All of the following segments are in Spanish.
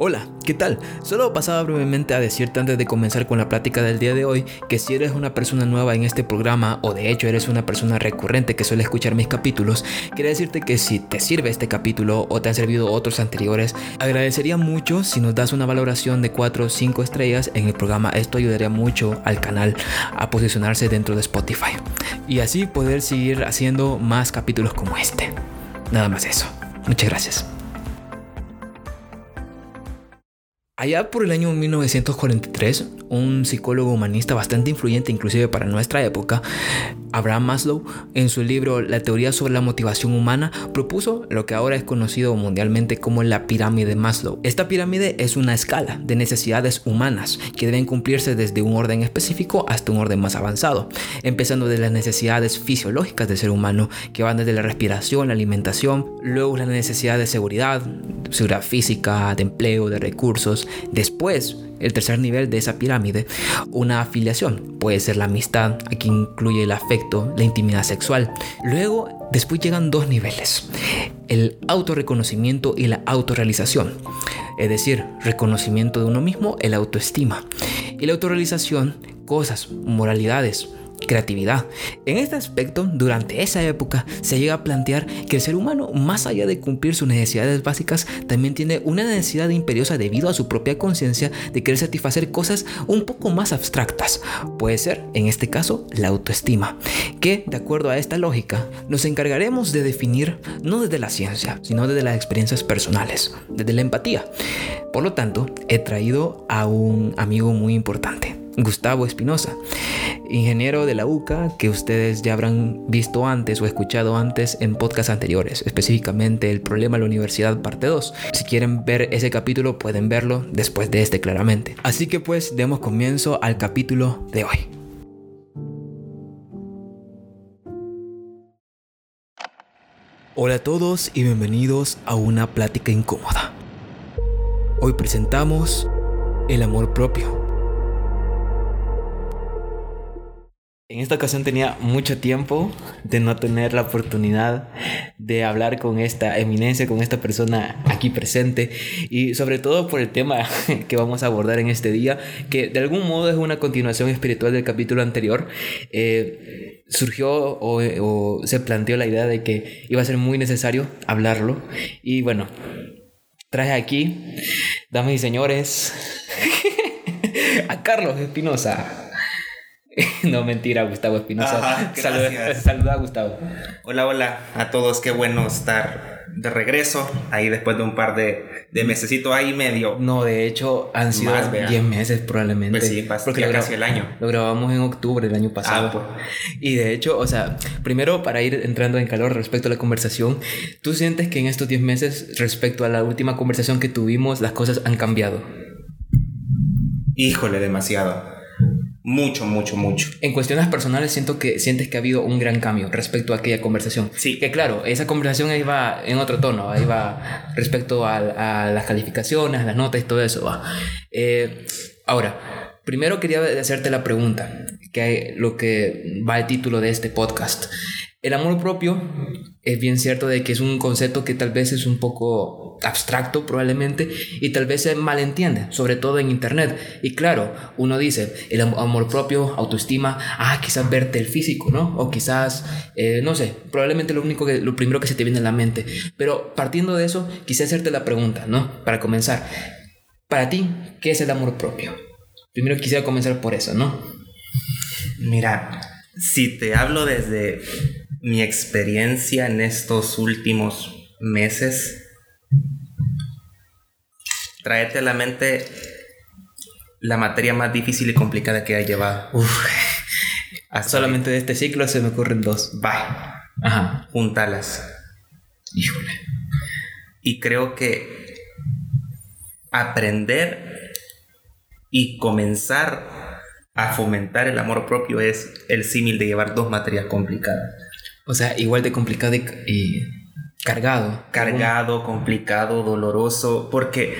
Hola, ¿qué tal? Solo pasaba brevemente a decirte antes de comenzar con la plática del día de hoy que si eres una persona nueva en este programa o de hecho eres una persona recurrente que suele escuchar mis capítulos, quería decirte que si te sirve este capítulo o te han servido otros anteriores, agradecería mucho si nos das una valoración de 4 o 5 estrellas en el programa. Esto ayudaría mucho al canal a posicionarse dentro de Spotify y así poder seguir haciendo más capítulos como este. Nada más eso. Muchas gracias. Allá por el año 1943, un psicólogo humanista bastante influyente inclusive para nuestra época, Abraham Maslow, en su libro La teoría sobre la motivación humana, propuso lo que ahora es conocido mundialmente como la pirámide de Maslow. Esta pirámide es una escala de necesidades humanas que deben cumplirse desde un orden específico hasta un orden más avanzado, empezando de las necesidades fisiológicas del ser humano, que van desde la respiración, la alimentación, luego la necesidad de seguridad, seguridad física, de empleo, de recursos, Después, el tercer nivel de esa pirámide, una afiliación. Puede ser la amistad, aquí incluye el afecto, la intimidad sexual. Luego, después llegan dos niveles, el autorreconocimiento y la autorrealización. Es decir, reconocimiento de uno mismo, el autoestima. Y la autorrealización, cosas, moralidades, creatividad. En este aspecto, durante esa época, se llega a plantear que el ser humano, más allá de cumplir sus necesidades básicas, también tiene una necesidad imperiosa debido a su propia conciencia de querer satisfacer cosas un poco más abstractas. Puede ser, en este caso, la autoestima, que, de acuerdo a esta lógica, nos encargaremos de definir no desde la ciencia, sino desde las experiencias personales, desde la empatía. Por lo tanto, he traído a un amigo muy importante, Gustavo Espinosa ingeniero de la UCA que ustedes ya habrán visto antes o escuchado antes en podcasts anteriores, específicamente el problema de la universidad parte 2. Si quieren ver ese capítulo pueden verlo después de este claramente. Así que pues demos comienzo al capítulo de hoy. Hola a todos y bienvenidos a una plática incómoda. Hoy presentamos el amor propio En esta ocasión tenía mucho tiempo de no tener la oportunidad de hablar con esta eminencia, con esta persona aquí presente y sobre todo por el tema que vamos a abordar en este día, que de algún modo es una continuación espiritual del capítulo anterior. Eh, surgió o, o se planteó la idea de que iba a ser muy necesario hablarlo y bueno, traje aquí, damas y señores, a Carlos Espinosa. no, mentira, Gustavo Espinosa. Saluda, a Gustavo. Hola, hola a todos. Qué bueno estar de regreso. Ahí después de un par de, de mesecito ahí medio. No, de hecho han sido 10 meses probablemente. Pues sí, porque ya casi el año. Lo grabamos en octubre del año pasado. Ah, pues. Y de hecho, o sea, primero para ir entrando en calor respecto a la conversación, ¿tú sientes que en estos 10 meses respecto a la última conversación que tuvimos las cosas han cambiado? Híjole, demasiado. Mucho, mucho, mucho. En cuestiones personales siento que sientes que ha habido un gran cambio respecto a aquella conversación. Sí. Que claro, esa conversación iba en otro tono, iba respecto a, las calificaciones, las notas y todo eso. Va. Eh, ahora, primero quería hacerte la pregunta, que lo que va al título de este podcast. El amor propio es bien cierto de que es un concepto que tal vez es un poco abstracto probablemente y tal vez se malentiende, sobre todo en internet. Y claro, uno dice, el amor propio, autoestima, ah, quizás verte el físico, ¿no? O quizás, eh, no sé, probablemente lo único que, lo primero que se te viene a la mente. Pero partiendo de eso, quise hacerte la pregunta, ¿no? Para comenzar, para ti, ¿qué es el amor propio? Primero quisiera comenzar por eso, ¿no? Mira, si te hablo desde mi experiencia en estos últimos meses, traete a la mente la materia más difícil y complicada que ha llevado. Solamente de este ciclo se me ocurren dos. Va. Ajá. Juntalas. Híjole. Y creo que aprender y comenzar a fomentar el amor propio es el símil de llevar dos materias complicadas. O sea, igual de complicado y, cargado. Cargado, complicado, doloroso, porque,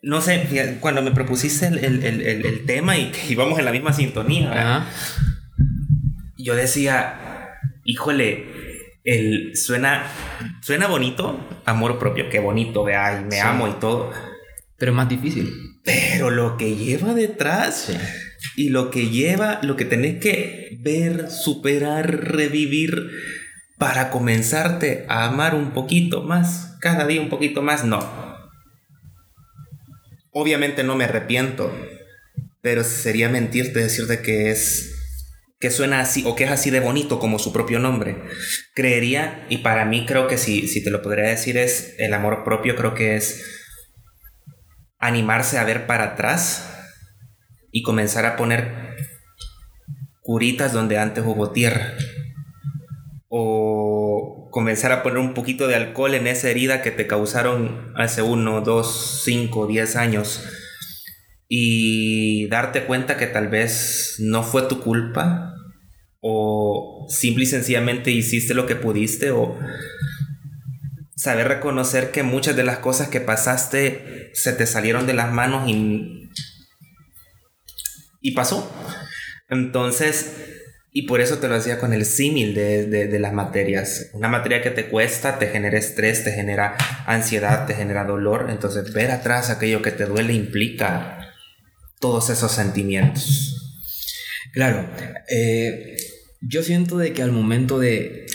no sé, cuando me propusiste el, tema y que íbamos en la misma sintonía, yo decía, híjole, el, suena, suena bonito, amor propio, qué bonito, vea, y me amo y todo, Pero más difícil. Pero lo que lleva detrás y lo que lleva, lo que tenés que ver, superar, revivir para comenzarte a amar un poquito más, cada día un poquito más, no. Obviamente no me arrepiento, pero sería mentirte decirte que es que suena así o que es así de bonito como su propio nombre. Creería, y para mí creo que si, si te lo podría decir es el amor propio, creo que es animarse a ver para atrás y comenzar a poner curitas donde antes hubo tierra. O comenzar a poner un poquito de alcohol en esa herida que te causaron hace uno, dos, cinco, diez años. Y darte cuenta que tal vez no fue tu culpa. O simple y sencillamente hiciste lo que pudiste. O saber reconocer que muchas de las cosas que pasaste se te salieron de las manos y, y pasó. Entonces, y por eso te lo decía con el símil de, de, las materias. Una materia que te cuesta, te genera estrés, te genera ansiedad, te genera dolor. Entonces, ver atrás aquello que te duele implica todos esos sentimientos. Claro, eh, yo siento de que al momento de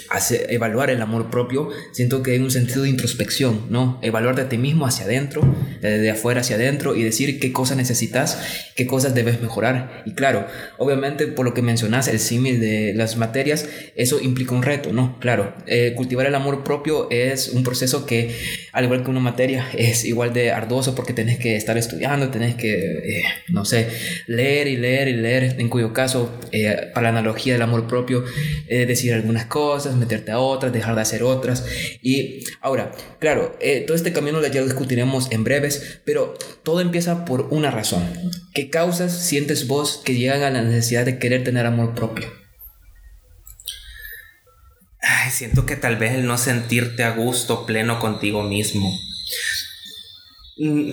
evaluar el amor propio, siento que hay un sentido de introspección, ¿no? Evaluar de ti mismo hacia adentro, de afuera hacia adentro y decir qué cosas necesitas, qué cosas debes mejorar. Y claro, obviamente por lo que mencionas, el símil de las materias, eso implica un reto, ¿no? Claro, eh, cultivar el amor propio es un proceso que, al igual que una materia, es igual de arduoso porque tenés que estar estudiando, tenés que, eh, no sé, leer y leer y leer, en cuyo caso, eh, para la analogía del amor propio, decir algunas cosas, a otras, dejar de hacer otras. Y ahora, claro, eh, todo este camino ya lo discutiremos en breves, pero todo empieza por una razón. ¿Qué causas sientes vos que llegan a la necesidad de querer tener amor propio? siento que tal vez el no sentirte a gusto, pleno contigo mismo. Mm,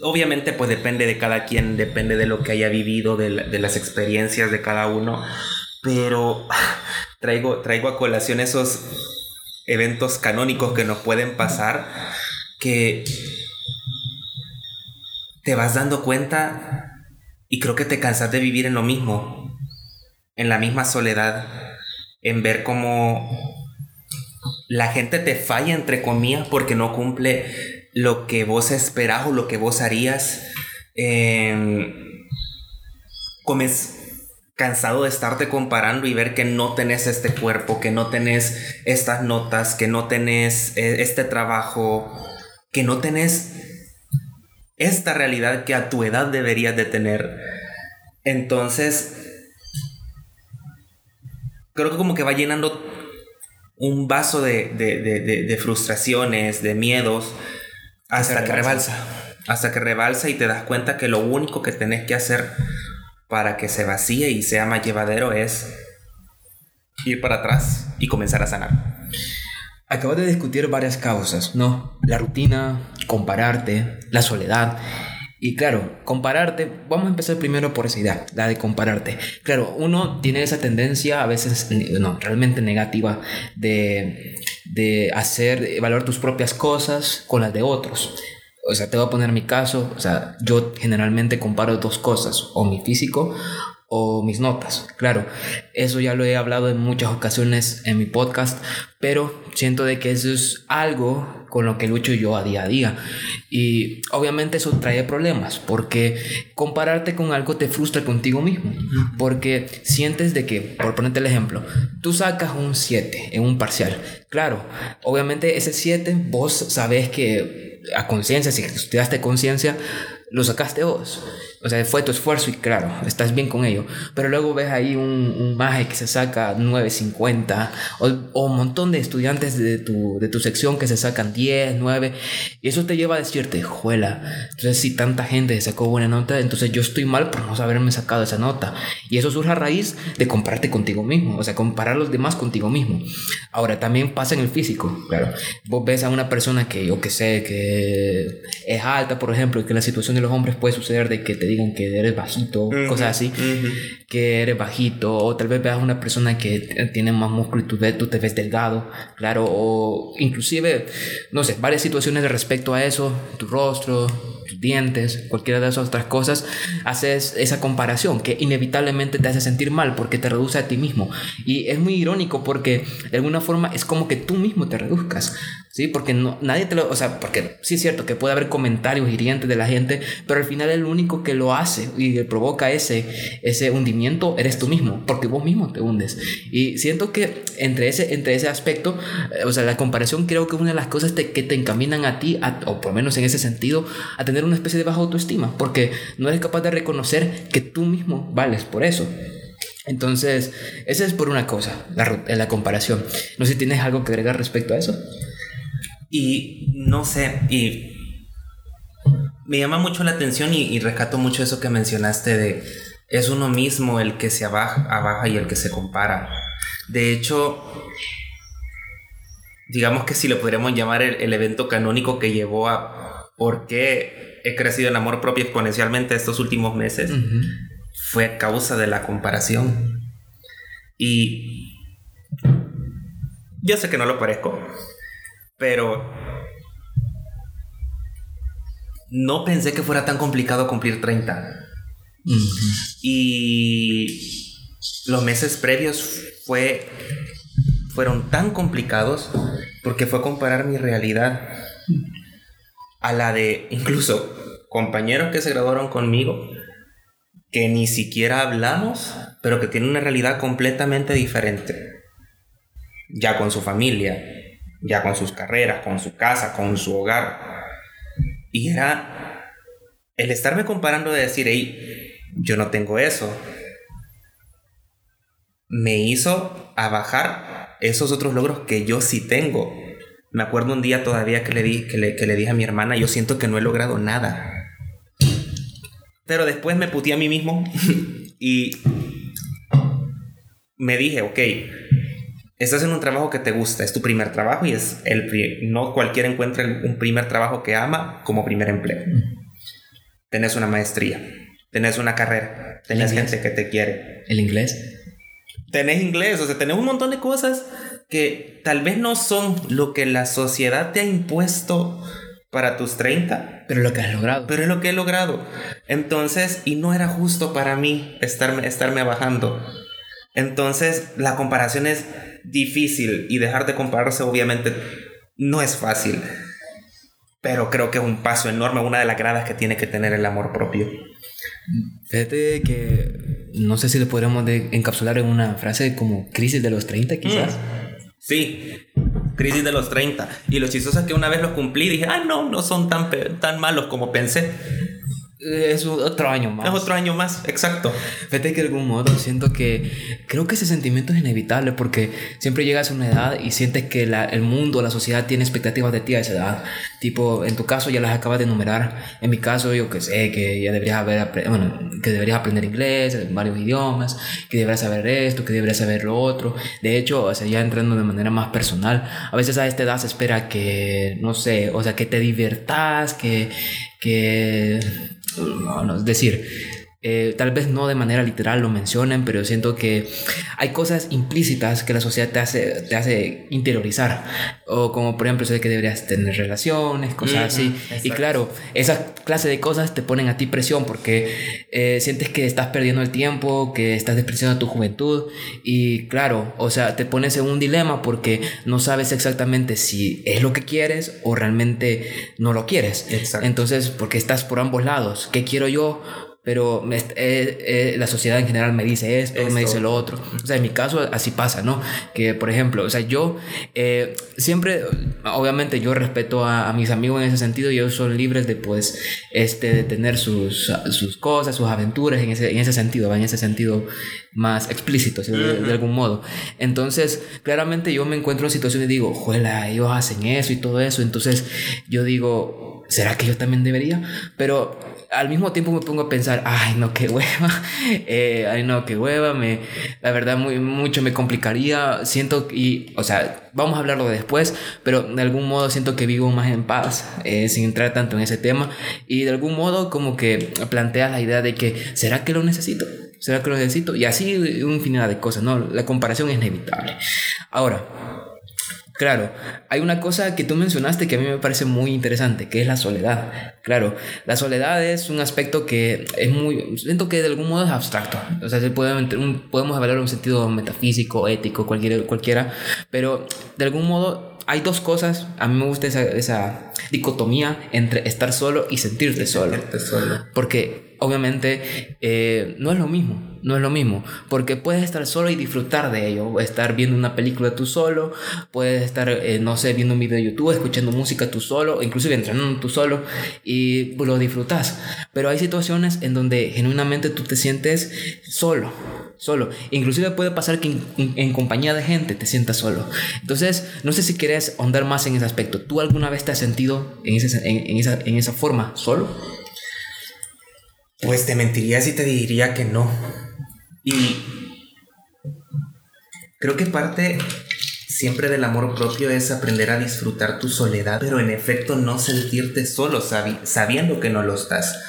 obviamente pues depende de cada quien, depende de lo que haya vivido, de las experiencias de cada uno, pero traigo, traigo a colación esos eventos canónicos que nos pueden pasar que te vas dando cuenta y creo que te cansas de vivir en lo mismo, en la misma soledad, en ver cómo la gente te falla entre comillas porque no cumple lo que vos esperás o lo que vos harías. Eh, comes, cansado de estarte comparando y ver que no tenés este cuerpo, que no tenés estas notas, que no tenés eh, este trabajo, que no tenés esta realidad que a tu edad deberías de tener. Entonces, creo que como que va llenando un vaso de, frustraciones, de miedos, hasta que rebalsa. Hasta que rebalsa y te das cuenta que lo único que tenés que hacer para que se vacíe y sea más llevadero es ir para atrás y comenzar a sanar. Acabas de discutir varias causas, ¿no? La rutina, compararte, la soledad. Y claro, compararte, vamos a empezar primero por esa idea, la de compararte. Claro, uno tiene esa tendencia a veces, no, realmente negativa, de, de hacer, evaluar tus propias cosas con las de otros o sea, te voy a poner mi caso, o sea, yo generalmente comparo dos cosas, o mi físico o mis notas. Claro, eso ya lo he hablado en muchas ocasiones en mi podcast, pero siento de que eso es algo con lo que lucho yo a día a día. Y obviamente eso trae problemas, porque compararte con algo te frustra contigo mismo, porque sientes de que, por ponerte el ejemplo, tú sacas un 7 en un parcial. Claro, obviamente ese 7 vos sabes que a conciencia, si estudiaste conciencia, lo sacaste vos. O sea, fue tu esfuerzo y claro, estás bien con ello. Pero luego ves ahí un, un maje que se saca 9.50 o, un montón de estudiantes de tu, de tu sección que se sacan 10, 9. Y eso te lleva a decirte, juela, entonces si tanta gente sacó buena nota, entonces yo estoy mal por no haberme sacado esa nota. Y eso surge a raíz de compararte contigo mismo, o sea, comparar a los demás contigo mismo. Ahora, también pasa en el físico, claro. Vos ves a una persona que yo que sé, que es alta, por ejemplo, y que la situación de los hombres puede suceder de que te digan que eres bajito, cosas así, que eres bajito, o tal vez veas una persona que tiene más músculo y tú, ves, tú te ves delgado, claro, o inclusive, no sé, varias situaciones respecto a eso, tu rostro, dientes, cualquiera de esas otras cosas, haces esa comparación que inevitablemente te hace sentir mal porque te reduce a ti mismo. Y es muy irónico porque de alguna forma es como que tú mismo te reduzcas. ¿sí? Porque no, nadie te lo, o sea, porque sí es cierto que puede haber comentarios hirientes de la gente, pero al final el único que lo hace y le provoca ese, ese hundimiento eres tú mismo, porque vos mismo te hundes. Y siento que entre ese, entre ese aspecto, eh, o sea, la comparación creo que una de las cosas que te encaminan a ti, o por lo menos en ese sentido, a tener una especie de baja autoestima, porque no eres capaz de reconocer que tú mismo vales por eso. Entonces, esa es por una cosa, la, la comparación. No sé si tienes algo que agregar respecto a eso. Y no sé, y me llama mucho la atención y, rescato mucho eso que mencionaste de es uno mismo el que se abaja, y el que se compara. De hecho, digamos que si lo podríamos llamar el, evento canónico que llevó a por qué he crecido en amor propio exponencialmente estos últimos meses, fue a causa de la comparación. Y yo sé que no lo parezco, pero no pensé que fuera tan complicado cumplir 30. Y los meses previos fue, fueron tan complicados porque fue comparar mi realidad a la de incluso compañeros que se graduaron conmigo que ni siquiera hablamos, pero que tienen una realidad completamente diferente. Ya con su familia, ya con sus carreras, con su casa, con su hogar. Y era el estarme comparando de decir, hey, yo no tengo eso, me hizo a bajar esos otros logros que yo sí tengo. Me acuerdo un día todavía que le, di, que le, que le dije a mi hermana, yo siento que no he logrado nada. Pero después me puté a mí mismo y me dije, ok, estás en un trabajo que te gusta, es tu primer trabajo y es el no cualquiera encuentra un primer trabajo que ama como primer empleo. Tenés una maestría, tenés una carrera, tenés gente que te quiere. ¿El inglés? Tenés inglés, o sea, tenés un montón de cosas que tal vez no son lo que la sociedad te ha impuesto para tus 30. Pero lo que has logrado. Pero es lo que he logrado. Entonces, y no era justo para mí estarme, estarme bajando. Entonces, la comparación es difícil y dejar de compararse obviamente no es fácil. Pero creo que es un paso enorme, una de las gradas que tiene que tener el amor propio. Fíjate que no sé si lo podríamos encapsular en una frase como crisis de los 30 quizás. Mm. Sí, crisis de los 30. Y lo chistoso es que una vez los cumplí dije, ah, no, no son tan, tan malos como pensé. Es otro año más. Es otro año más, exacto. Fíjate que de algún modo siento que creo que ese sentimiento es inevitable porque siempre llegas a una edad y sientes que la, el mundo, la sociedad tiene expectativas de ti a esa edad. Tipo, en tu caso ya las acabas de enumerar. En mi caso, yo que sé, que ya deberías haber, bueno, que deberías aprender inglés, varios idiomas, que deberías saber esto, que deberías saber lo otro. De hecho, o sea, ya entrando de manera más personal, a veces a esta edad se espera que, no sé, o sea, que te divertas, que, que no, es decir, eh, tal vez no de manera literal lo mencionen, pero siento que hay cosas implícitas que la sociedad te hace, te hace interiorizar. O como por ejemplo de que deberías tener relaciones, cosas así. Y claro, esa clase de cosas te ponen a ti presión porque eh, sientes que estás perdiendo el tiempo, que estás despreciando tu juventud. Y claro, o sea, te pones en un dilema porque no sabes exactamente si es lo que quieres o realmente no lo quieres. Entonces, porque estás por ambos lados. ¿Qué quiero yo? Pero eh, eh, la sociedad en general me dice esto, me dice lo otro. O sea, en mi caso así pasa, ¿no? Que, por ejemplo, o sea, yo eh, siempre, obviamente yo respeto a, mis amigos en ese sentido y ellos son libres de, pues, este, de tener sus, sus cosas, sus aventuras en ese, en ese sentido, en ese sentido más explícito, de, de, algún modo. Entonces, claramente yo me encuentro en situaciones y digo, juela, ellos hacen eso y todo eso. Entonces, yo digo, ¿será que yo también debería? Pero al mismo tiempo me pongo a pensar, ay no, qué hueva, eh, ay no, qué hueva, me, la verdad muy, mucho me complicaría, siento, y, o sea, vamos a hablarlo después, pero de algún modo siento que vivo más en paz, eh, sin entrar tanto en ese tema, y de algún modo como que plantea la idea de que, ¿será que lo necesito? ¿Será que lo necesito? Y así un infinidad de cosas, ¿no? La comparación es inevitable. Ahora, Claro, hay una cosa que tú mencionaste que a mí me parece muy interesante, que es la soledad. Claro, la soledad es un aspecto que es muy, siento que de algún modo es abstracto. O sea, se puede, podemos evaluar un sentido metafísico, ético, cualquiera, cualquiera, pero de algún modo hay dos cosas, a mí me gusta esa, esa dicotomía entre estar solo y sentirte solo. solo. Porque obviamente eh, no es lo mismo, no es lo mismo, porque puedes estar solo y disfrutar de ello, estar viendo una película tú solo, puedes estar, eh, no sé, viendo un video de YouTube, escuchando música tú solo, inclusive entrenando tú solo y lo disfrutas. Pero hay situaciones en donde genuinamente tú te sientes solo, solo. Inclusive puede pasar que en, compañía de gente te sientas solo. Entonces, no sé si quieres ahondar más en ese aspecto. ¿Tú alguna vez te has sentido en, en, esa, en esa forma solo? Pues te mentiría si te diría que no. Y creo que parte siempre del amor propio es aprender a disfrutar tu soledad, pero en efecto no sentirte solo sabiendo que no lo estás.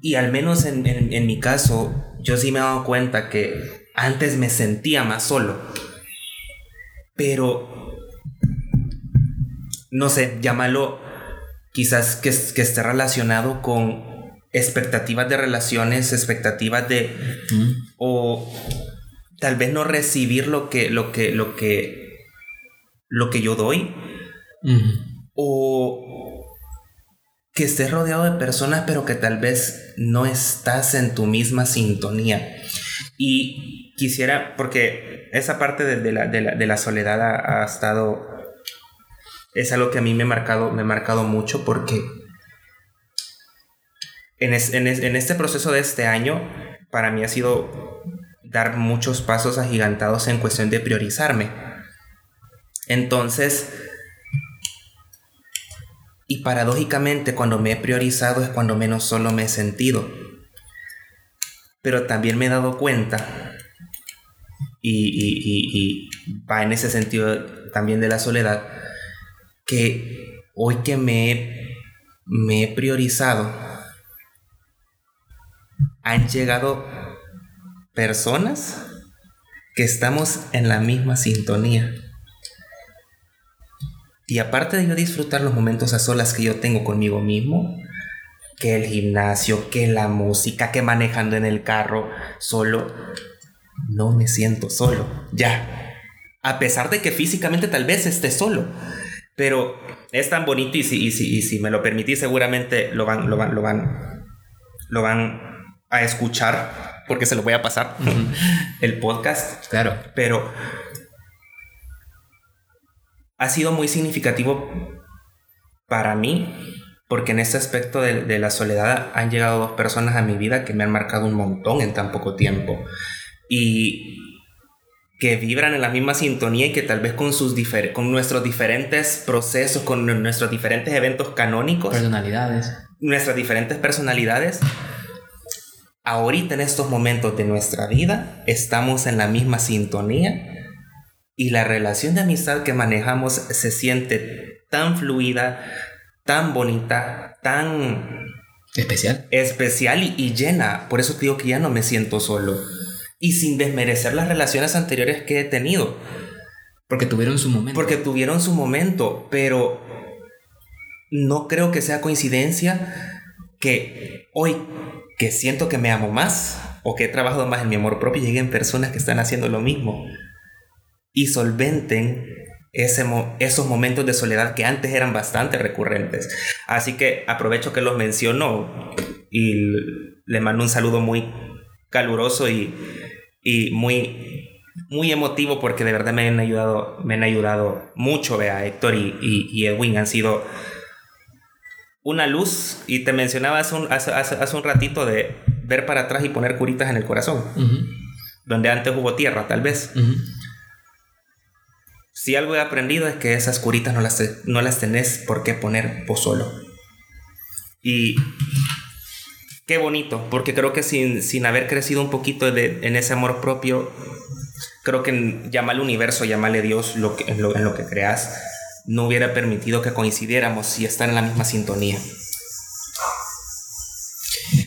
Y al menos en, en, mi caso, yo sí me he dado cuenta que antes me sentía más solo. Pero, no sé, llámalo quizás que, que esté relacionado con expectativas de relaciones, expectativas de o tal vez no recibir lo que lo que lo que lo que yo doy o que estés rodeado de personas pero que tal vez no estás en tu misma sintonía y quisiera porque esa parte de, la, de la, soledad ha, estado es algo que a mí me ha marcado me ha marcado mucho porque en, este proceso de este año, para mí ha sido dar muchos pasos agigantados en cuestión de priorizarme. Entonces, y paradójicamente cuando me he priorizado es cuando menos solo me he sentido. Pero también me he dado cuenta, y, va en ese sentido también de la soledad, que hoy que me he priorizado, han llegado personas que estamos en la misma sintonía. Y aparte de yo disfrutar los momentos a solas que yo tengo conmigo mismo, que el gimnasio, que la música, que manejando en el carro solo, no me siento solo, ya. A pesar de que físicamente tal vez esté solo. Pero es tan bonito y si, y si, y si me lo permitís seguramente lo van, lo van, lo van, lo van a escuchar, porque se lo voy a pasar, el podcast. Claro. Pero ha sido muy significativo para mí, porque en este aspecto de, la soledad han llegado dos personas a mi vida que me han marcado un montón en tan poco tiempo. Y que vibran en la misma sintonía y que tal vez con, sus con nuestros diferentes procesos, con nuestros diferentes eventos canónicos. Personalidades. Nuestras diferentes personalidades ahorita en estos momentos de nuestra vida estamos en la misma sintonía y la relación de amistad que manejamos se siente tan fluida, tan bonita, tan especial, especial y, llena. Por eso te digo que ya no me siento solo y sin desmerecer las relaciones anteriores que he tenido. Porque tuvieron su momento. Porque tuvieron su momento, pero no creo que sea coincidencia que hoy que siento que me amo más o que he trabajado más en mi amor propio, lleguen personas que están haciendo lo mismo y solventen ese esos momentos de soledad que antes eran bastante recurrentes. Así que aprovecho que los menciono y le mando un saludo muy caluroso y, y muy muy emotivo porque de verdad me han ayudado, me han ayudado mucho, vea, Héctor y, y Edwin han sido una luz y te mencionaba hace un, hace, un ratito de ver para atrás y poner curitas en el corazón, donde antes hubo tierra tal vez. Si algo he aprendido es que esas curitas no las, no las tenés por qué poner vos solo. Y qué bonito, porque creo que sin, sin haber crecido un poquito de, en ese amor propio, creo que llamarle universo, llamarle Dios lo que, en, lo, en lo que creas, no hubiera permitido que coincidiéramos y estar en la misma sintonía.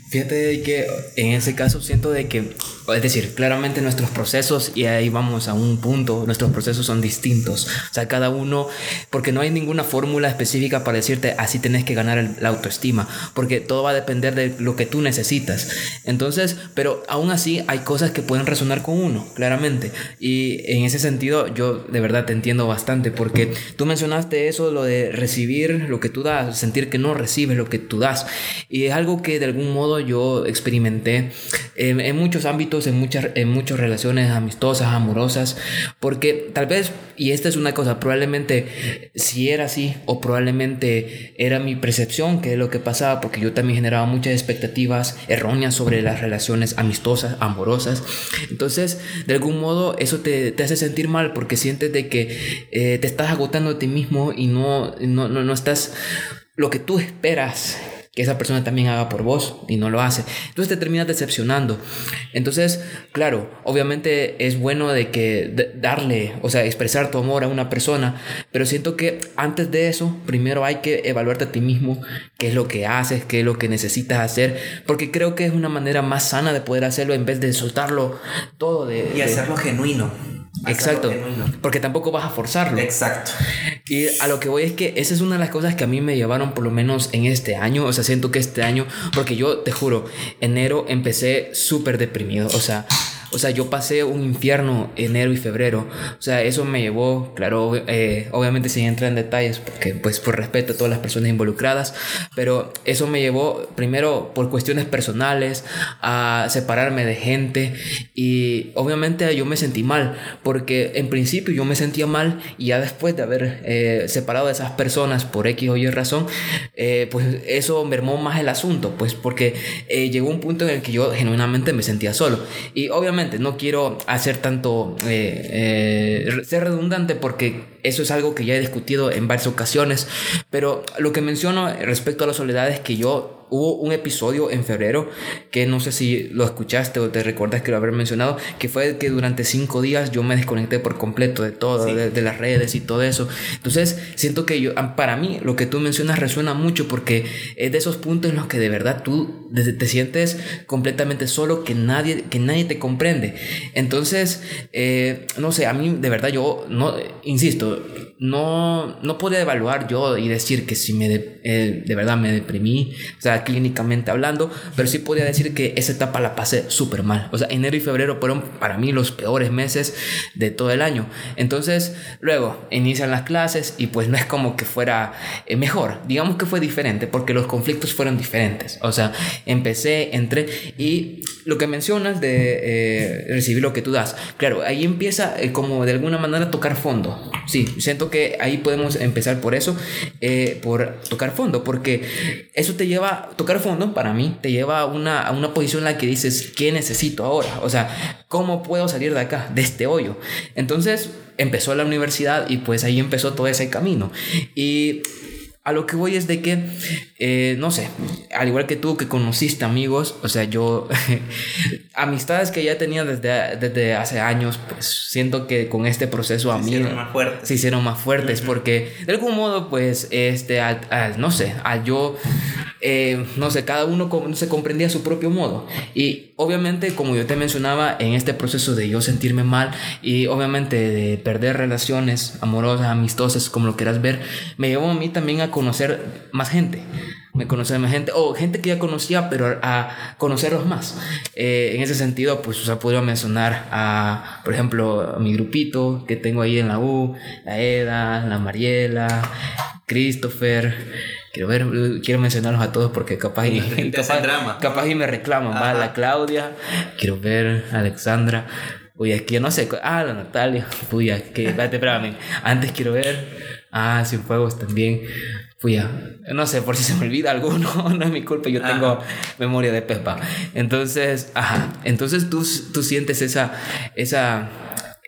Fíjate que en ese caso siento de que es decir, claramente nuestros procesos, y ahí vamos a un punto, nuestros procesos son distintos. O sea, cada uno, porque no hay ninguna fórmula específica para decirte así tenés que ganar la autoestima, porque todo va a depender de lo que tú necesitas. Entonces, pero aún así hay cosas que pueden resonar con uno, claramente. Y en ese sentido, yo de verdad te entiendo bastante, porque tú mencionaste eso, lo de recibir lo que tú das, sentir que no recibes lo que tú das. Y es algo que de algún modo yo experimenté en, muchos ámbitos, en muchas, en muchas relaciones amistosas, amorosas, porque tal vez, y esta es una cosa, probablemente si era así, o probablemente era mi percepción que es lo que pasaba, porque yo también generaba muchas expectativas erróneas sobre las relaciones amistosas, amorosas. Entonces, de algún modo, eso te, te hace sentir mal porque sientes de que eh, te estás agotando a ti mismo y no, no, no, no estás lo que tú esperas que esa persona también haga por vos y no lo hace. Entonces te terminas decepcionando. Entonces, claro, obviamente es bueno de que darle, o sea, expresar tu amor a una persona, pero siento que antes de eso, primero hay que evaluarte a ti mismo, qué es lo que haces, qué es lo que necesitas hacer, porque creo que es una manera más sana de poder hacerlo en vez de soltarlo todo de... Y hacerlo genuino. Exacto. Porque tampoco vas a forzarlo. Exacto. Y a lo que voy es que esa es una de las cosas que a mí me llevaron por lo menos en este año. O sea, siento que este año, porque yo te juro, enero empecé súper deprimido. O sea, o sea, yo pasé un infierno enero y febrero. O sea, eso me llevó, claro, eh, obviamente sin entrar en detalles, porque pues por respeto a todas las personas involucradas, pero eso me llevó primero por cuestiones personales a separarme de gente y obviamente yo me sentí mal, porque en principio yo me sentía mal y ya después de haber eh, separado de esas personas por X o Y razón, eh, pues eso mermó más el asunto, pues porque llegó un punto en el que yo genuinamente me sentía solo. Y obviamente no quiero hacer tanto, eh, eh, ser redundante porque eso es algo que ya he discutido en varias ocasiones, pero lo que menciono respecto a la soledad es que yo hubo un episodio en febrero que no sé si lo escuchaste o te recuerdas que lo haber mencionado, que fue que durante cinco días yo me desconecté por completo de todo, de, las redes y todo eso. Entonces, siento que yo, para mí, lo que tú mencionas resuena mucho porque es de esos puntos en los que de verdad tú te sientes completamente solo, que nadie, que nadie te comprende. Entonces, eh, no sé, a mí de verdad yo, no, insisto, no, no podía evaluar yo y decir que si me eh, de verdad me deprimí, o sea, clínicamente hablando, pero sí podía decir que esa etapa la pasé súper mal. O sea, enero y febrero fueron para mí los peores meses de todo el año. Entonces, luego inician las clases y pues no es como que fuera eh, mejor, digamos que fue diferente porque los conflictos fueron diferentes. O sea, empecé, entré y lo que mencionas de eh, recibir lo que tú das, claro, ahí empieza como de alguna manera tocar fondo. Sí, siento que ahí podemos empezar por eso, por tocar fondo, porque eso te lleva tocar fondo, para mí, te lleva a una, a una posición en la que dices, ¿qué necesito ahora? O sea, ¿cómo puedo salir de acá, de este hoyo? Entonces empezó la universidad y pues ahí empezó todo ese camino. Y a lo que voy es de que, eh, no sé, al igual que tú que conociste amigos, o sea, yo, amistades que ya tenía desde, desde hace años, pues siento que con este proceso a mí... Se hicieron más fuertes. Se hicieron más fuertes porque de algún modo, pues, este, no sé, al yo, eh, no sé, cada uno se comprendía a su propio modo. Y obviamente, como yo te mencionaba, en este proceso de yo sentirme mal y obviamente de perder relaciones amorosas, amistosas, como lo quieras ver, me llevó a mí también a conocer más gente. Me conocer más gente, o gente que ya conocía, pero a conocerlos más. Eh, en ese sentido, pues, o sea, podría mencionar a, por ejemplo, a mi grupito que tengo ahí en la U, la Eda, la Mariela, Christopher. Quiero ver, quiero mencionarlos a todos porque capaz y, capaz, capaz y me reclaman. Va la Claudia, quiero ver a Alexandra. Uy, aquí no sé. Ah, la Natalia. Uy, que, espérate, espérame. Antes quiero ver. Ah, Sin Fuegos también. Fui a. No sé, por si se me olvida alguno, no es mi culpa, yo tengo memoria de Pepa. Entonces, ajá. Entonces tú, tú sientes esa. esa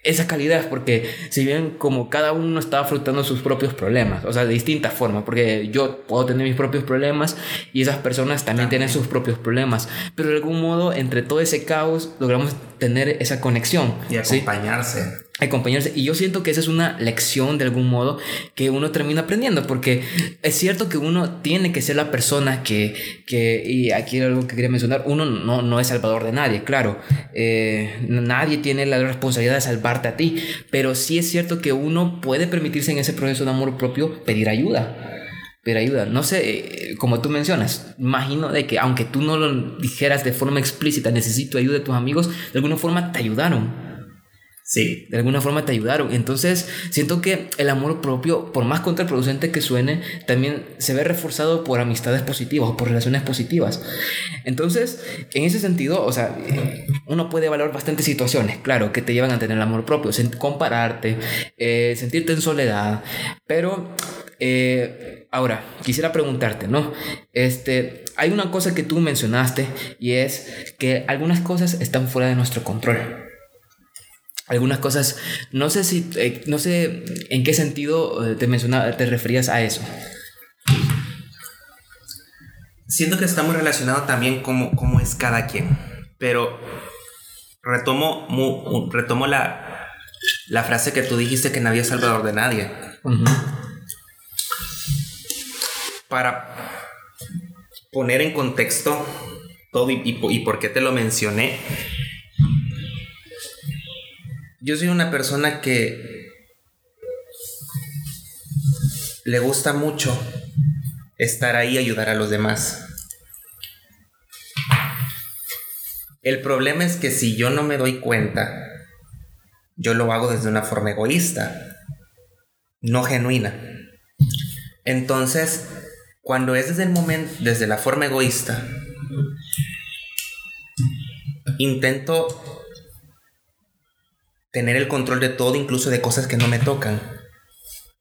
esa calidad, porque si bien como cada uno está afrontando sus propios problemas, o sea, de distintas formas, porque yo puedo tener mis propios problemas y esas personas también, tienen sus propios problemas, pero de algún modo entre todo ese caos logramos tener esa conexión. Y acompañarse acompañarse. Y yo siento que esa es una lección de algún modo que uno termina aprendiendo, porque es cierto que uno tiene que ser la persona que, que y aquí algo que quería mencionar, uno no, no es salvador de nadie, claro, eh, nadie tiene la responsabilidad de salvarte a ti, pero sí es cierto que uno puede permitirse en ese proceso de amor propio pedir ayuda. Pedir ayuda. No sé, eh, como tú mencionas, imagino de que aunque tú no lo dijeras de forma explícita, necesito ayuda de tus amigos, de alguna forma te ayudaron Sí. De alguna forma te ayudaron. Entonces, siento que el amor propio, por más contraproducente que suene, también se ve reforzado por amistades positivas o por relaciones positivas. Entonces, en ese sentido, o sea, uno puede valorar bastantes situaciones, claro, que te llevan a tener el amor propio, compararte, eh, sentirte en soledad, pero eh, ahora, quisiera preguntarte, ¿no? Este, hay una cosa que tú mencionaste y es que algunas cosas están fuera de nuestro control algunas cosas. No sé si, eh, no sé en qué sentido eh, te mencionaba, te referías a eso. Siento que está muy relacionado también como cómo es cada quien, pero retomo, retomo la, la frase que tú dijiste que nadie es salvador de nadie. Para poner en contexto todo y, por qué te lo mencioné, yo soy una persona que le gusta mucho estar ahí y ayudar a los demás. El problema es que si yo no me doy cuenta, yo lo hago desde una forma egoísta, no genuina. Entonces, cuando es desde el momento, desde la forma egoísta, intento tener el control de todo, incluso de cosas que no me tocan,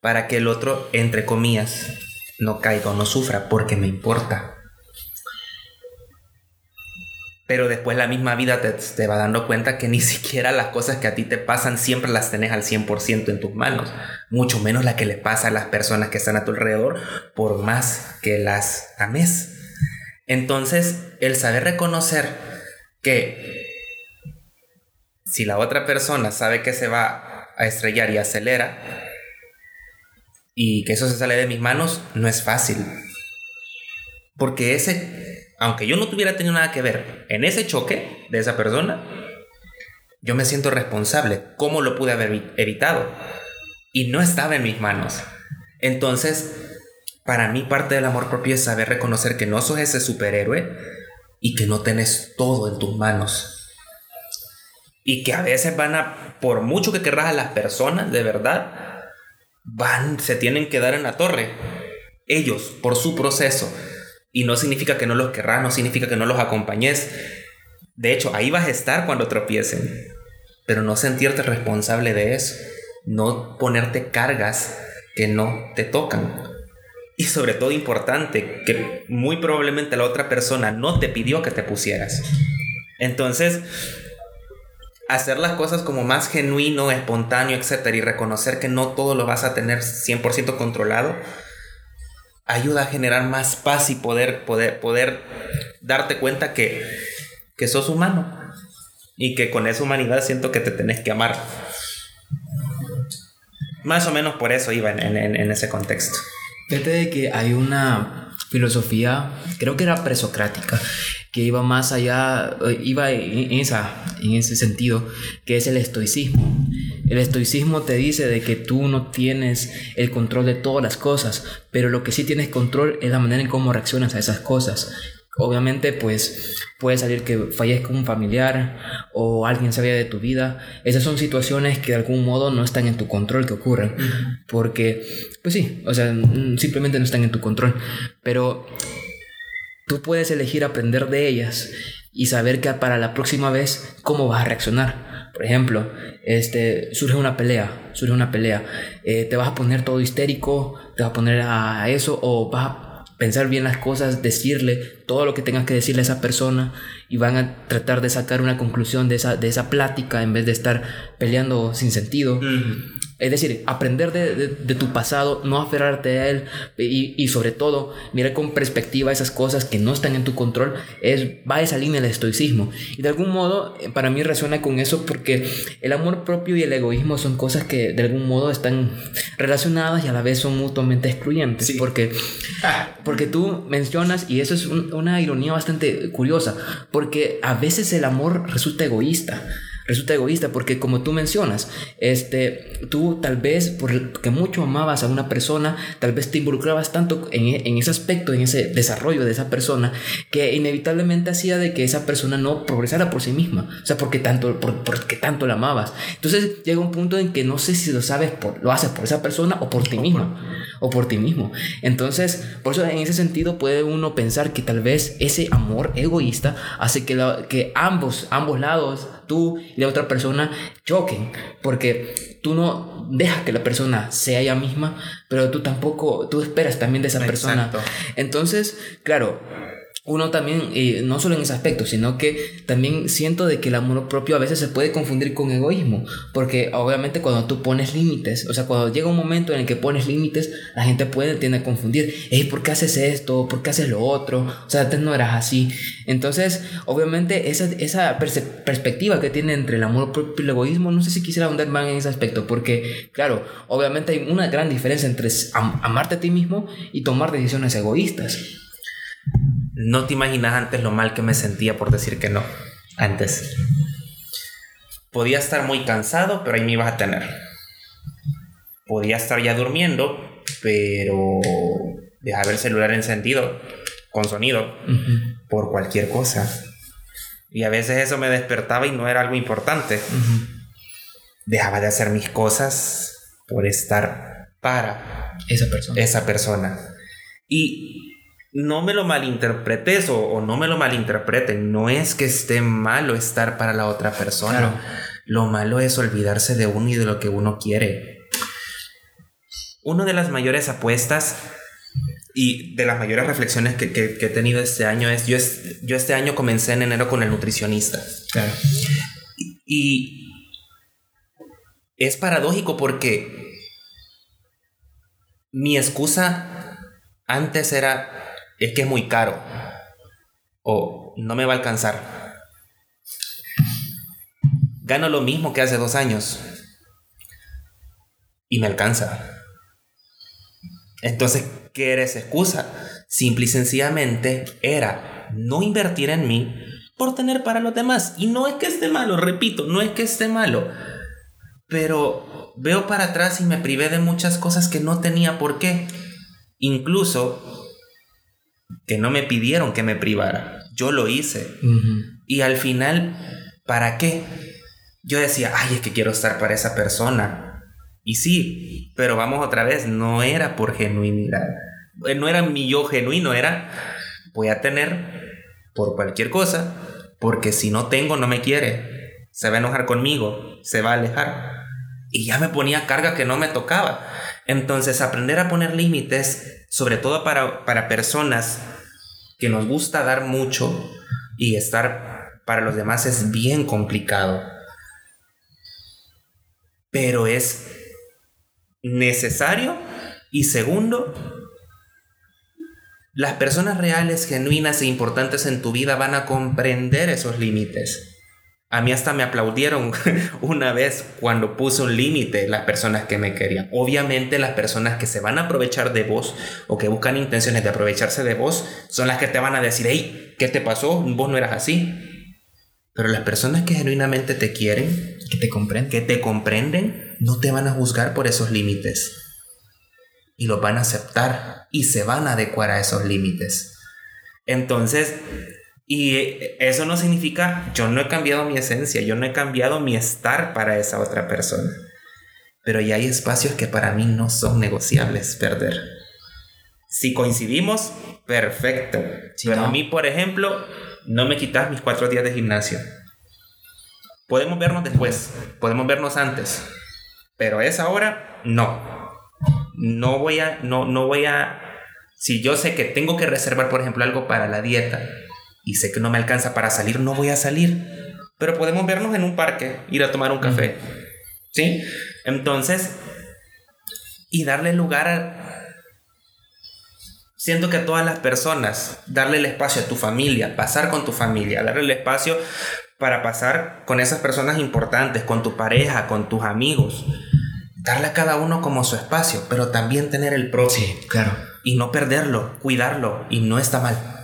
para que el otro, entre comillas, no caiga o no sufra, porque me importa. Pero después la misma vida te, va dando cuenta que ni siquiera las cosas que a ti te pasan siempre las tenés al 100% en tus manos. Mucho menos la que le pasa a las personas que están a tu alrededor, por más que las ames. Entonces, el saber reconocer que si la otra persona sabe que se va a estrellar y acelera y que eso se sale de mis manos, no es fácil. Porque ese, aunque yo no tuviera tenido nada que ver en ese choque de esa persona, yo me siento responsable. ¿Cómo lo pude haber evitado? Y no estaba en mis manos. Entonces, para mí parte del amor propio es saber reconocer que no sos ese superhéroe y que no tenés todo en tus manos y que a veces van a, por mucho que querrás a las personas, de verdad, van, se tienen que dar en la torre. Ellos, por su proceso. Y no significa que no los querrás, no significa que no los acompañes. De hecho, ahí vas a estar cuando tropiecen. Pero no sentirte responsable de eso. No ponerte cargas que no te tocan. Y sobre todo importante, que muy probablemente la otra persona no te pidió que te pusieras. Entonces, hacer las cosas como más genuino, espontáneo, etcétera, y reconocer que no todo lo vas a tener 100% controlado, ayuda a generar más paz y poder, poder, poder darte cuenta que, que sos humano y que con esa humanidad siento que te tenés que amar. Más o menos por eso iba en, en ese contexto. Fíjate de que hay una filosofía, creo que era presocrática, que iba más allá, eh, iba en, esa, en ese sentido, que es el estoicismo. El estoicismo te dice de que tú no tienes el control de todas las cosas, pero lo que sí tienes control es la manera en cómo reaccionas a esas cosas. Obviamente, pues puede salir que fallezca un familiar o alguien se vaya de tu vida. Esas son situaciones que de algún modo no están en tu control que ocurren. Porque, pues sí, o sea, simplemente no están en tu control. Pero tú puedes elegir aprender de ellas y saber que para la próxima vez cómo vas a reaccionar. Por ejemplo, este, surge una pelea, surge una pelea. Eh, te vas a poner todo histérico, te vas a poner a eso o vas a pensar bien las cosas, decirle todo lo que tengas que decirle a esa persona y van a tratar de sacar una conclusión de esa, de esa plática en vez de estar peleando sin sentido. Es decir, aprender de, tu pasado, no aferrarte a él y, sobre todo mirar con perspectiva esas cosas que no están en tu control, es, va a esa línea del estoicismo. Y de algún modo, eh, para mí resuena con eso porque el amor propio y el egoísmo son cosas que de algún modo están relacionadas y a la vez son mutuamente excluyentes. Porque, porque tú mencionas, y eso es una ironía bastante curiosa, porque a veces el amor resulta egoísta resulta egoísta porque como tú mencionas, este, tú tal vez porque mucho amabas a una persona, tal vez te involucrabas tanto en, ese aspecto, en ese desarrollo de esa persona, que inevitablemente hacía de que esa persona no progresara por sí misma, o sea, porque tanto, porque tanto la amabas. Entonces llega un punto en que no sé si lo sabes, por, lo haces por esa persona o por ti mismo, o por ti mismo. Entonces, por eso en ese sentido puede uno pensar que tal vez ese amor egoísta hace que, que ambos, ambos lados tú y la otra persona choquen, porque tú no dejas que la persona sea ella misma, pero tú tampoco, tú esperas también de esa persona. Entonces, claro, uno también, no solo en ese aspecto, sino que también siento de que el amor propio a veces se puede confundir con egoísmo, porque obviamente cuando tú pones límites, o sea, cuando llega un momento en el que pones límites, la gente puede, tiende a confundir, hey, ¿por qué haces esto? ¿Por qué haces lo otro? O sea, antes no eras así. Entonces, obviamente, esa, esa perspectiva que tiene entre el amor propio y el egoísmo, no sé si quisiera ahondar más en ese aspecto, porque, claro, obviamente hay una gran diferencia entre amarte a ti mismo y tomar decisiones egoístas. No te imaginas antes lo mal que me sentía por decir que no. Antes. Podía estar muy cansado, pero ahí me ibas a tener. Podía estar ya durmiendo, pero dejaba el celular encendido, con sonido, por cualquier cosa. Y a veces eso me despertaba y no era algo importante. Dejaba de hacer mis cosas por estar para esa persona. Esa persona. Y no me lo malinterpretes o, no me lo malinterpreten. No es que esté malo estar para la otra persona. Lo malo es olvidarse de uno y de lo que uno quiere. Una de las mayores apuestas y de las mayores reflexiones que, he tenido este año es yo, yo, este año comencé en enero con el nutricionista. y es paradójico porque mi excusa antes era es que es muy caro o no me va a alcanzar. Gano lo mismo que hace dos años y me alcanza. Entonces, ¿qué era esa excusa? Simple y sencillamente era no invertir en mí por tener para los demás. Y no es que esté malo, repito, no es que esté malo. Pero veo para atrás y me privé de muchas cosas que no tenía por qué. Incluso que no me pidieron que me privara. Yo lo hice. Y al final, ¿para qué? Yo decía, ay, es que quiero estar para esa persona. Y sí, pero vamos otra vez, no era por genuinidad. Eh, no era mi yo genuino, era voy a tener por cualquier cosa, porque si no tengo, no me quiere. Se va a enojar conmigo, se va a alejar. Y ya me ponía carga que no me tocaba. Entonces, aprender a poner límites, sobre todo para, para personas que nos gusta dar mucho y estar para los demás es bien complicado. Pero es necesario y segundo, las personas reales, genuinas e importantes en tu vida van a comprender esos límites. A mí hasta me aplaudieron una vez cuando puse un límite las personas que me querían. Obviamente las personas que se van a aprovechar de vos o que buscan intenciones de aprovecharse de vos son las que te van a decir, hey, ¿qué te pasó? Vos no eras así. Pero las personas que genuinamente te quieren, que te comprenden, que te comprenden, no te van a juzgar por esos límites. Y los van a aceptar y se van a adecuar a esos límites. Entonces, y eso no significa, yo no he cambiado mi esencia, yo no he cambiado mi estar para esa otra persona. Pero ya hay espacios que para mí no son negociables perder. Si coincidimos, perfecto. Pero a mí, por ejemplo, no me quitas mis cuatro días de gimnasio. Podemos vernos después, podemos vernos antes. Pero esa hora, no. No voy a, no, no voy a, si yo sé que tengo que reservar, por ejemplo, algo para la dieta, y sé que no me alcanza para salir, no voy a salir. Pero podemos vernos en un parque, ir a tomar un café. ¿Sí? Entonces, y darle lugar a... Siento que a todas las personas, darle el espacio a tu familia, pasar con tu familia, darle el espacio para pasar con esas personas importantes, con tu pareja, con tus amigos. Darle a cada uno como su espacio, pero también tener el propio. Sí, claro. Y no perderlo, cuidarlo, y no está mal.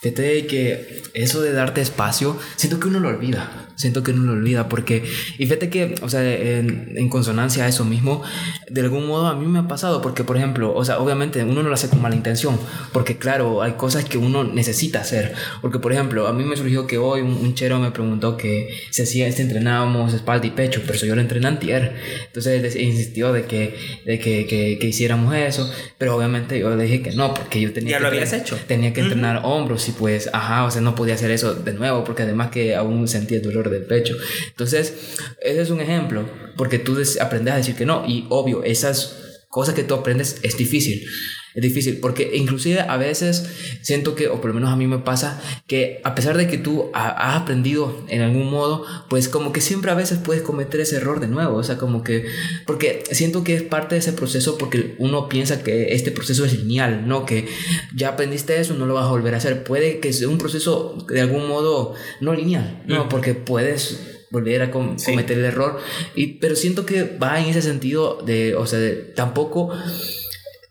Fíjate que eso de darte espacio, siento que uno lo olvida siento que no lo olvida porque, y fíjate que, o sea, en, consonancia a eso mismo, de algún modo a mí me ha pasado, porque por ejemplo, o sea, obviamente uno no lo hace con mala intención, porque claro, hay cosas que uno necesita hacer, porque por ejemplo, a mí me surgió que hoy un, chero me preguntó que si hacía, este entrenábamos espalda y pecho, pero yo lo entrené antier, entonces insistió de que, de que, que, hiciéramos eso, pero obviamente yo le dije que no, porque yo tenía ya que... lo habías hecho. Tenía que entrenar hombros y pues, ajá, o sea, no podía hacer eso de nuevo, porque además que aún sentía dolor del pecho. Entonces, ese es un ejemplo, porque tú aprendes a decir que no, y obvio, esas cosas que tú aprendes es difícil. Es difícil porque inclusive a veces siento que, o por lo menos a mí me pasa, que a pesar de que tú has aprendido en algún modo, pues como que siempre a veces puedes cometer ese error de nuevo. O sea, como que, porque siento que es parte de ese proceso porque uno piensa que este proceso es lineal, ¿no? Que ya aprendiste eso, no lo vas a volver a hacer. Puede que sea un proceso de algún modo no lineal, ¿no? Porque puedes volver a cometer el error. Y, pero siento que va en ese sentido de, o sea, de, tampoco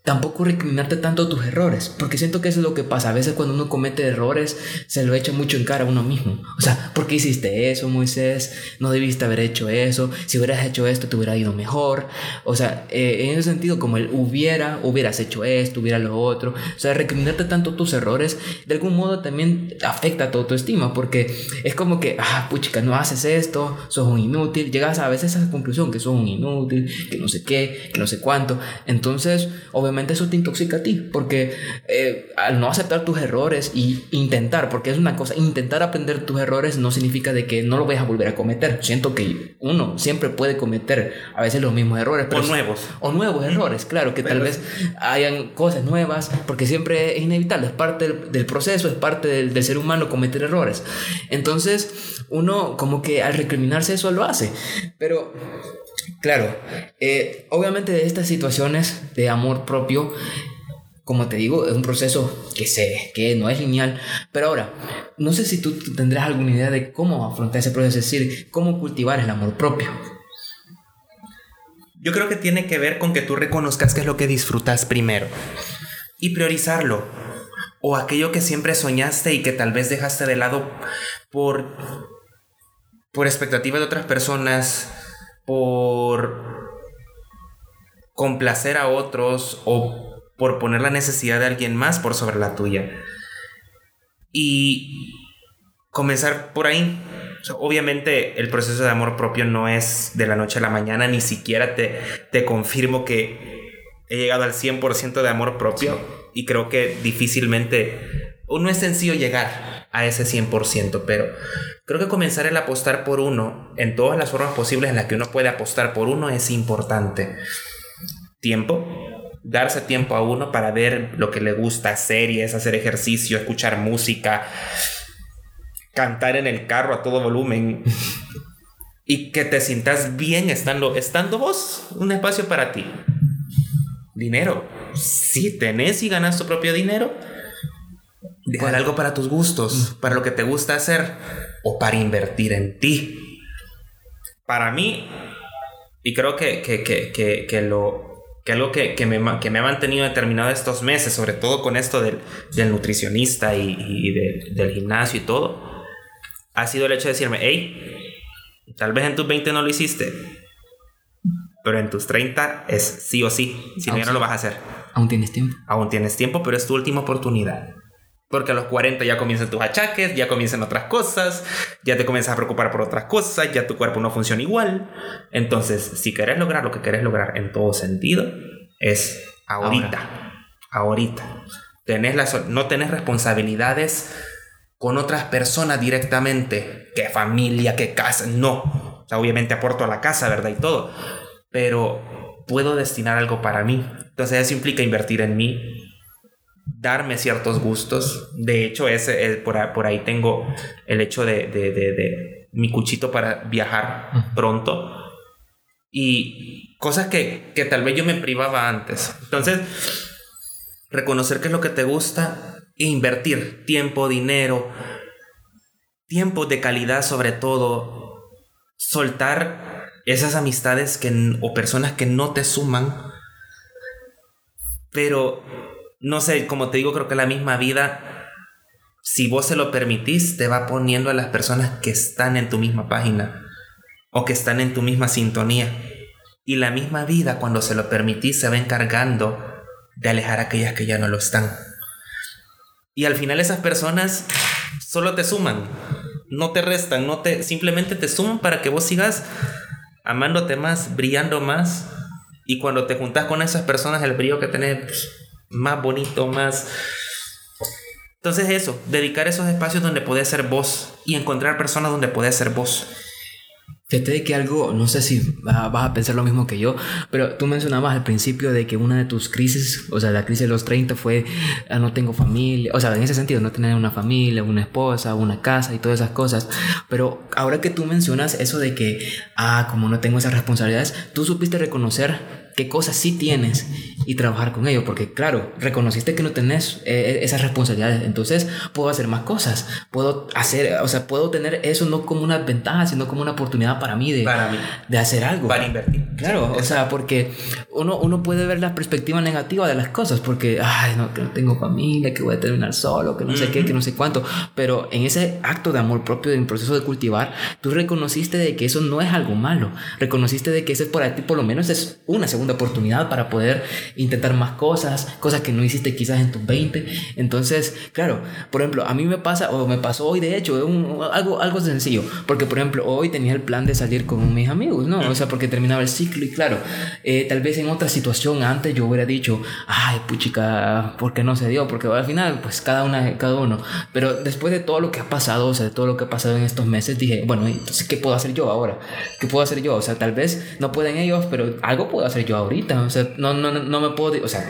tampoco recriminarte tanto tus errores, porque siento que eso es lo que pasa. A veces cuando uno comete errores, se lo echa mucho en cara a uno mismo. O sea, ¿por qué hiciste eso, Moisés? No debiste haber hecho eso. Si hubieras hecho esto, te hubiera ido mejor. O sea, eh, en ese sentido, como el hubiera, hubieras hecho esto, hubiera lo otro. O sea, recriminarte tanto tus errores, de algún modo también afecta a tu autoestima, porque es como que, ah, puchica, no haces esto, sos un inútil. Llegas a veces a esa conclusión que sos un inútil, que no sé qué, que no sé cuánto. Entonces, obviamente, eso te intoxica a ti, porque eh, al no aceptar tus errores y intentar, porque es una cosa, intentar aprender tus errores no significa de que no lo vayas a volver a cometer. Siento que uno siempre puede cometer a veces los mismos errores. o nuevos. O nuevos errores, claro, que tal vez hayan cosas nuevas, porque siempre es inevitable, es parte del, proceso, es parte del, del ser humano cometer errores. Entonces, uno como que al recriminarse eso lo hace, pero Claro, eh, obviamente estas situaciones de amor propio, como te digo, es un proceso que, sé, que no es lineal. Pero ahora, no sé si tú tendrás alguna idea de cómo afrontar ese proceso, es decir, cómo cultivar el amor propio. Yo creo que tiene que ver con que tú reconozcas qué es lo que disfrutas primero y priorizarlo. O aquello que siempre soñaste y que tal vez dejaste de lado por, por expectativa de otras personas, por complacer a otros o por poner la necesidad de alguien más por sobre la tuya. Y comenzar por ahí. obviamente el proceso de amor propio no es de la noche a la mañana, ni siquiera te, te confirmo que he llegado al 100% de amor propio y creo que difícilmente, no es sencillo llegar a ese 100%, pero Creo que comenzar el apostar por uno en todas las formas posibles en las que uno puede apostar por uno es importante. Tiempo, darse tiempo a uno para ver lo que le gusta, series, hacer ejercicio, escuchar música, cantar en el carro a todo volumen y que te sientas bien estando, estando vos, un espacio para ti. Dinero, si tenés y ganas tu propio dinero, dejar algo para tus gustos, para lo que te gusta hacer o para invertir en ti. Para mí, y creo que, que, que, que lo, que algo que, que, me, que me ha mantenido determinado estos meses, sobre todo con esto del, del nutricionista y, y del gimnasio y todo, ha sido el hecho de decirme, hey, tal vez en tus 20 no lo hiciste, pero en tus 30 es sí o sí, si no, ya no lo vas a hacer. Aún tienes tiempo. Aún tienes tiempo, pero es tu última oportunidad. Porque a los 40 ya comienzan tus achaques, ya comienzan otras cosas, ya te comienzas a preocupar por otras cosas, ya tu cuerpo no funciona igual. Entonces, si querés lograr lo que querés lograr en todo sentido, es ahorita. Ahorita. Tenés la, no tenés responsabilidades con otras personas directamente. Que familia, que casa. No. O sea, obviamente aporto a la casa, ¿verdad? Y todo. Pero puedo destinar algo para mí. Entonces eso implica invertir en mí, darme ciertos gustos. De hecho, ese, por, ahí tengo el hecho de, mi cuchito para viajar pronto. Y cosas que, que tal vez yo me privaba antes. Entonces, reconocer qué es lo que te gusta e invertir tiempo, dinero, tiempo de calidad sobre todo, soltar esas amistades que, o personas que no te suman, pero no sé, como te digo, creo que la misma vida, si vos se lo permitís, te va poniendo a las personas que están en tu misma página o que están en tu misma sintonía. Y la misma vida, cuando se lo permitís, se va encargando de alejar a aquellas que ya no lo están. Y al final esas personas solo te suman, no te restan, no te simplemente te suman para que vos sigas amándote más, brillando más. Y cuando te juntas con esas personas, el brillo que tenés pues, más bonito, más... Entonces eso, dedicar esos espacios donde podés ser vos y encontrar personas donde podés ser vos. Fíjate que algo, no sé si vas a pensar lo mismo que yo, pero tú mencionabas al principio de que una de tus crisis, o sea, la crisis de los 30 fue, ah, no tengo familia, o sea, en ese sentido, no tener una familia, una esposa, una casa y todas esas cosas. Pero ahora que tú mencionas eso de que, ah, como no tengo esas responsabilidades, tú supiste reconocer qué cosas sí tienes y trabajar con ello, porque claro, reconociste que no tenés eh, esas responsabilidades, entonces puedo hacer más cosas, puedo hacer, o sea, puedo tener eso no como una ventaja, sino como una oportunidad para mí de, de hacer algo. Para invertir. Claro, o sea, porque uno, uno puede ver la perspectiva negativa de las cosas, porque, ay, no, que no tengo familia, que voy a terminar solo, que no sé qué, que no sé cuánto, pero en ese acto de amor propio, en proceso de cultivar, tú reconociste de que eso no es algo malo, reconociste de que ese por ti por lo menos es una segunda oportunidad para poder intentar más cosas, cosas que no hiciste quizás en tus 20. Entonces, claro, por ejemplo, a mí me pasa, o me pasó hoy de hecho, algo, algo sencillo, porque por ejemplo, hoy tenía el plan de salir con mis amigos, ¿no? O sea, porque terminaba el ciclo y claro, eh, tal vez en otra situación antes yo hubiera dicho, ay, puchica, ¿por qué no se dio? Porque al final, pues cada una, cada uno. Pero después de todo lo que ha pasado, o sea, de todo lo que ha pasado en estos meses, dije, bueno, entonces, ¿qué puedo hacer yo ahora? ¿Qué puedo hacer yo? O sea, tal vez no pueden ellos, pero algo puedo hacer yo ahorita. O sea, no, no, no me puedo, o sea,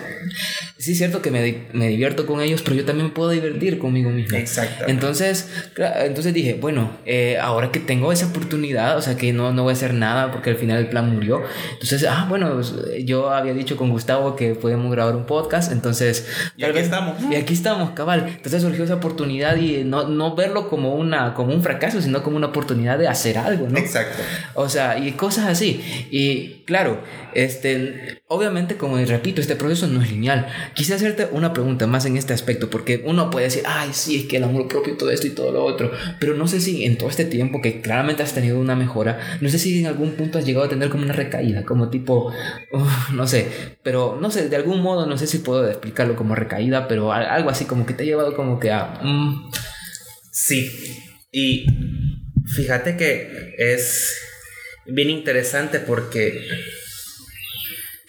sí es cierto que me, me divierto con ellos, pero yo también puedo divertir conmigo mismo. Exacto. Entonces, entonces dije, bueno, eh, ahora que tengo esa oportunidad, o sea, que no, no voy a hacer nada porque al final el plan murió. Entonces, ah, bueno, pues, yo había dicho con Gustavo que podíamos grabar un podcast, entonces... Y aquí estamos. Y aquí estamos, cabal. Entonces surgió esa oportunidad y no, no verlo como, una, como un fracaso, sino como una oportunidad de hacer algo, ¿no? Exacto. O sea, y cosas así. Y claro, este, obviamente, como repito, este proceso no es lineal. Quise hacerte una pregunta más en este aspecto, porque uno puede decir, ay, sí, es que el amor propio, y todo esto y todo lo otro, pero no sé si en todo este tiempo que claramente has tenido una mejora, no sé si en algún punto has llegado a tener como una recaída, como tipo, no sé, pero no sé, de algún modo, no sé si puedo explicarlo como recaída, pero algo así como que te ha llevado como que a... Mm. Sí, y fíjate que es bien interesante porque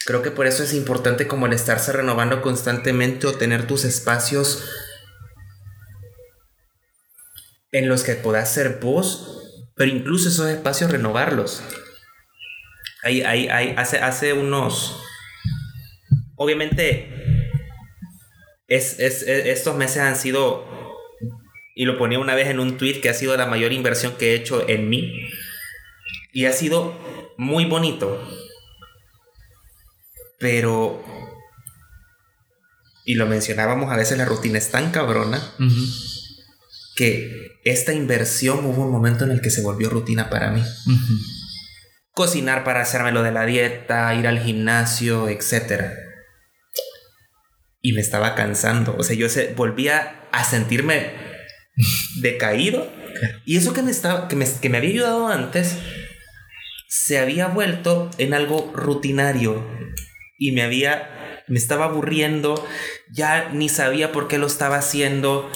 Creo que por eso es importante como el estarse renovando constantemente o tener tus espacios en los que puedas ser vos, pero incluso esos espacios renovarlos. Hay, hay, hay, hace, hace unos... Obviamente, es, es, estos meses han sido, y lo ponía una vez en un tweet, que ha sido la mayor inversión que he hecho en mí. Y ha sido muy bonito pero, y lo mencionábamos, a veces la rutina es tan cabrona que esta inversión hubo un momento en el que se volvió rutina para mí. Cocinar para hacerme lo de la dieta, ir al gimnasio, etc. Y me estaba cansando. O sea, yo se, volvía a sentirme decaído. Y eso que me, estaba, que me, que me había ayudado antes se había vuelto en algo rutinario y me había, me estaba aburriendo, ya ni sabía por qué lo estaba haciendo.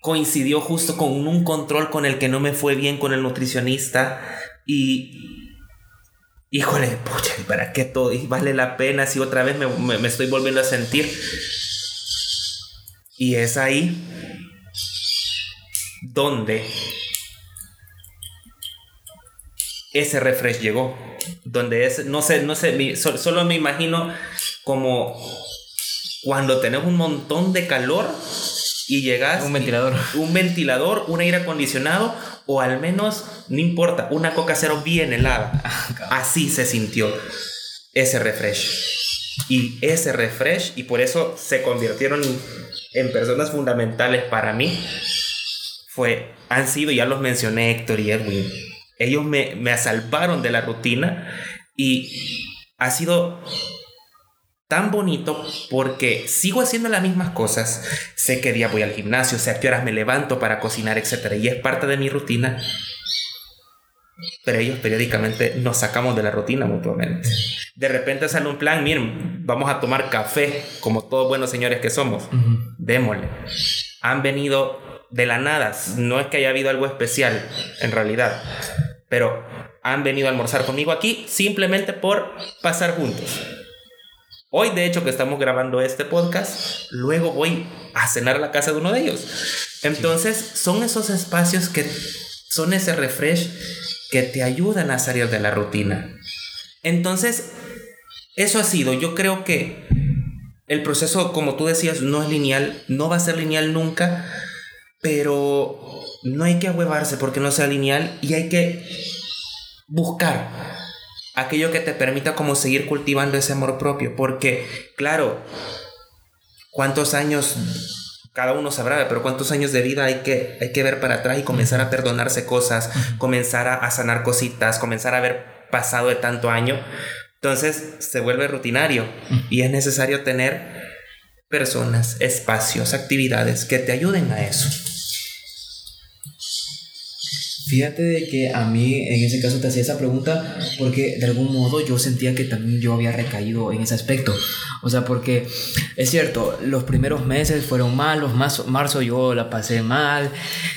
Coincidió justo con un control con el que no me fue bien con el nutricionista y híjole, pucha, ¿para qué todo? Y vale la pena si otra vez me, me, estoy volviendo a sentir. Y es ahí donde ese refresh llegó donde es, no sé, no sé, solo me imagino como cuando tenés un montón de calor y llegas. Un ventilador. Un ventilador, un aire acondicionado o al menos, no importa, una coca cero bien helada. Ah, Así se sintió ese refresh. Y ese refresh, y por eso se convirtieron en personas fundamentales para mí, fue, han sido, ya los mencioné Héctor y Edwin, ellos me, me salvaron de la rutina y ha sido tan bonito porque sigo haciendo las mismas cosas. Sé qué día voy al gimnasio, sé a qué horas me levanto para cocinar, etc. Y es parte de mi rutina. Pero ellos periódicamente nos sacamos de la rutina mutuamente. De repente sale un plan, miren, vamos a tomar café, como todos buenos señores que somos. Démosle. Han venido de la nada. No es que haya habido algo especial, en realidad. Pero han venido a almorzar conmigo aquí simplemente por pasar juntos. Hoy, de hecho, que estamos grabando este podcast, luego voy a cenar a la casa de uno de ellos. Entonces, son esos espacios que son ese refresh que te ayudan a salir de la rutina. Entonces, eso ha sido, yo creo que el proceso, como tú decías, no es lineal, no va a ser lineal nunca, pero no hay que ahuevarse porque no sea lineal y hay que buscar aquello que te permita como seguir cultivando ese amor propio. Porque, claro, ¿cuántos años, cada uno sabrá, pero cuántos años de vida hay que, hay que ver para atrás y comenzar a perdonarse cosas, comenzar a, a sanar cositas, comenzar a haber pasado de tanto año? Entonces se vuelve rutinario y es necesario tener personas, espacios, actividades que te ayuden a eso. Fíjate de que a mí en ese caso te hacía esa pregunta porque de algún modo yo sentía que también yo había recaído en ese aspecto. O sea, porque es cierto, los primeros meses fueron malos, más, marzo yo la pasé mal,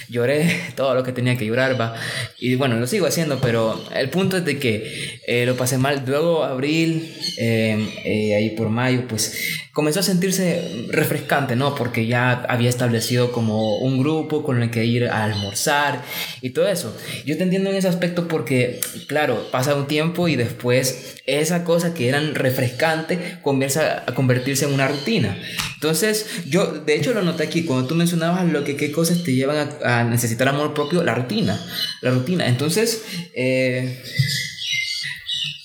lloré todo lo que tenía que llorar, va. Y bueno, lo sigo haciendo, pero el punto es de que eh, lo pasé mal. Luego abril, eh, eh, ahí por mayo, pues comenzó a sentirse refrescante, ¿no? Porque ya había establecido como un grupo con el que ir a almorzar y todo eso. Yo te entiendo en ese aspecto porque, claro, pasa un tiempo y después esa cosa que eran refrescante comienza a convertirse en una rutina. Entonces, yo de hecho lo noté aquí, cuando tú mencionabas lo que qué cosas te llevan a, necesitar amor propio, la rutina. La rutina. Entonces, eh,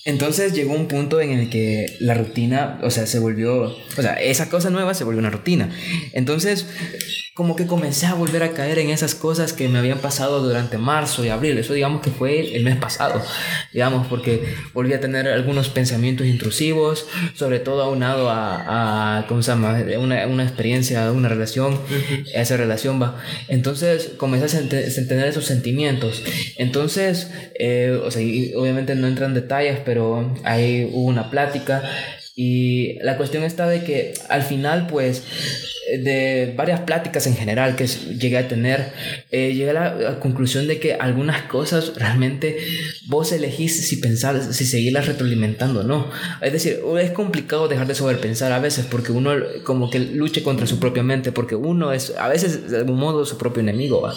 entonces llegó un punto en el que la rutina, o sea, se volvió, o sea, esa cosa nueva se volvió una rutina. Entonces, como que comencé a volver a caer en esas cosas que me habían pasado durante marzo y abril. Eso digamos que fue el mes pasado, digamos, porque volví a tener algunos pensamientos intrusivos, sobre todo aunado a, a ¿cómo se llama? Una, una experiencia, una relación, esa relación va. Entonces comencé a tener esos sentimientos. Entonces, eh, o sea, obviamente no entran detalles, pero ahí hubo una plática y la cuestión está de que al final, pues, de varias pláticas en general que llegué a tener, eh, llegué a la, conclusión de que algunas cosas realmente vos elegís si pensar, si seguirlas retroalimentando o no. Es decir, es complicado dejar de sobrepensar a veces porque uno como que luche contra su propia mente, porque uno es a veces de algún modo su propio enemigo.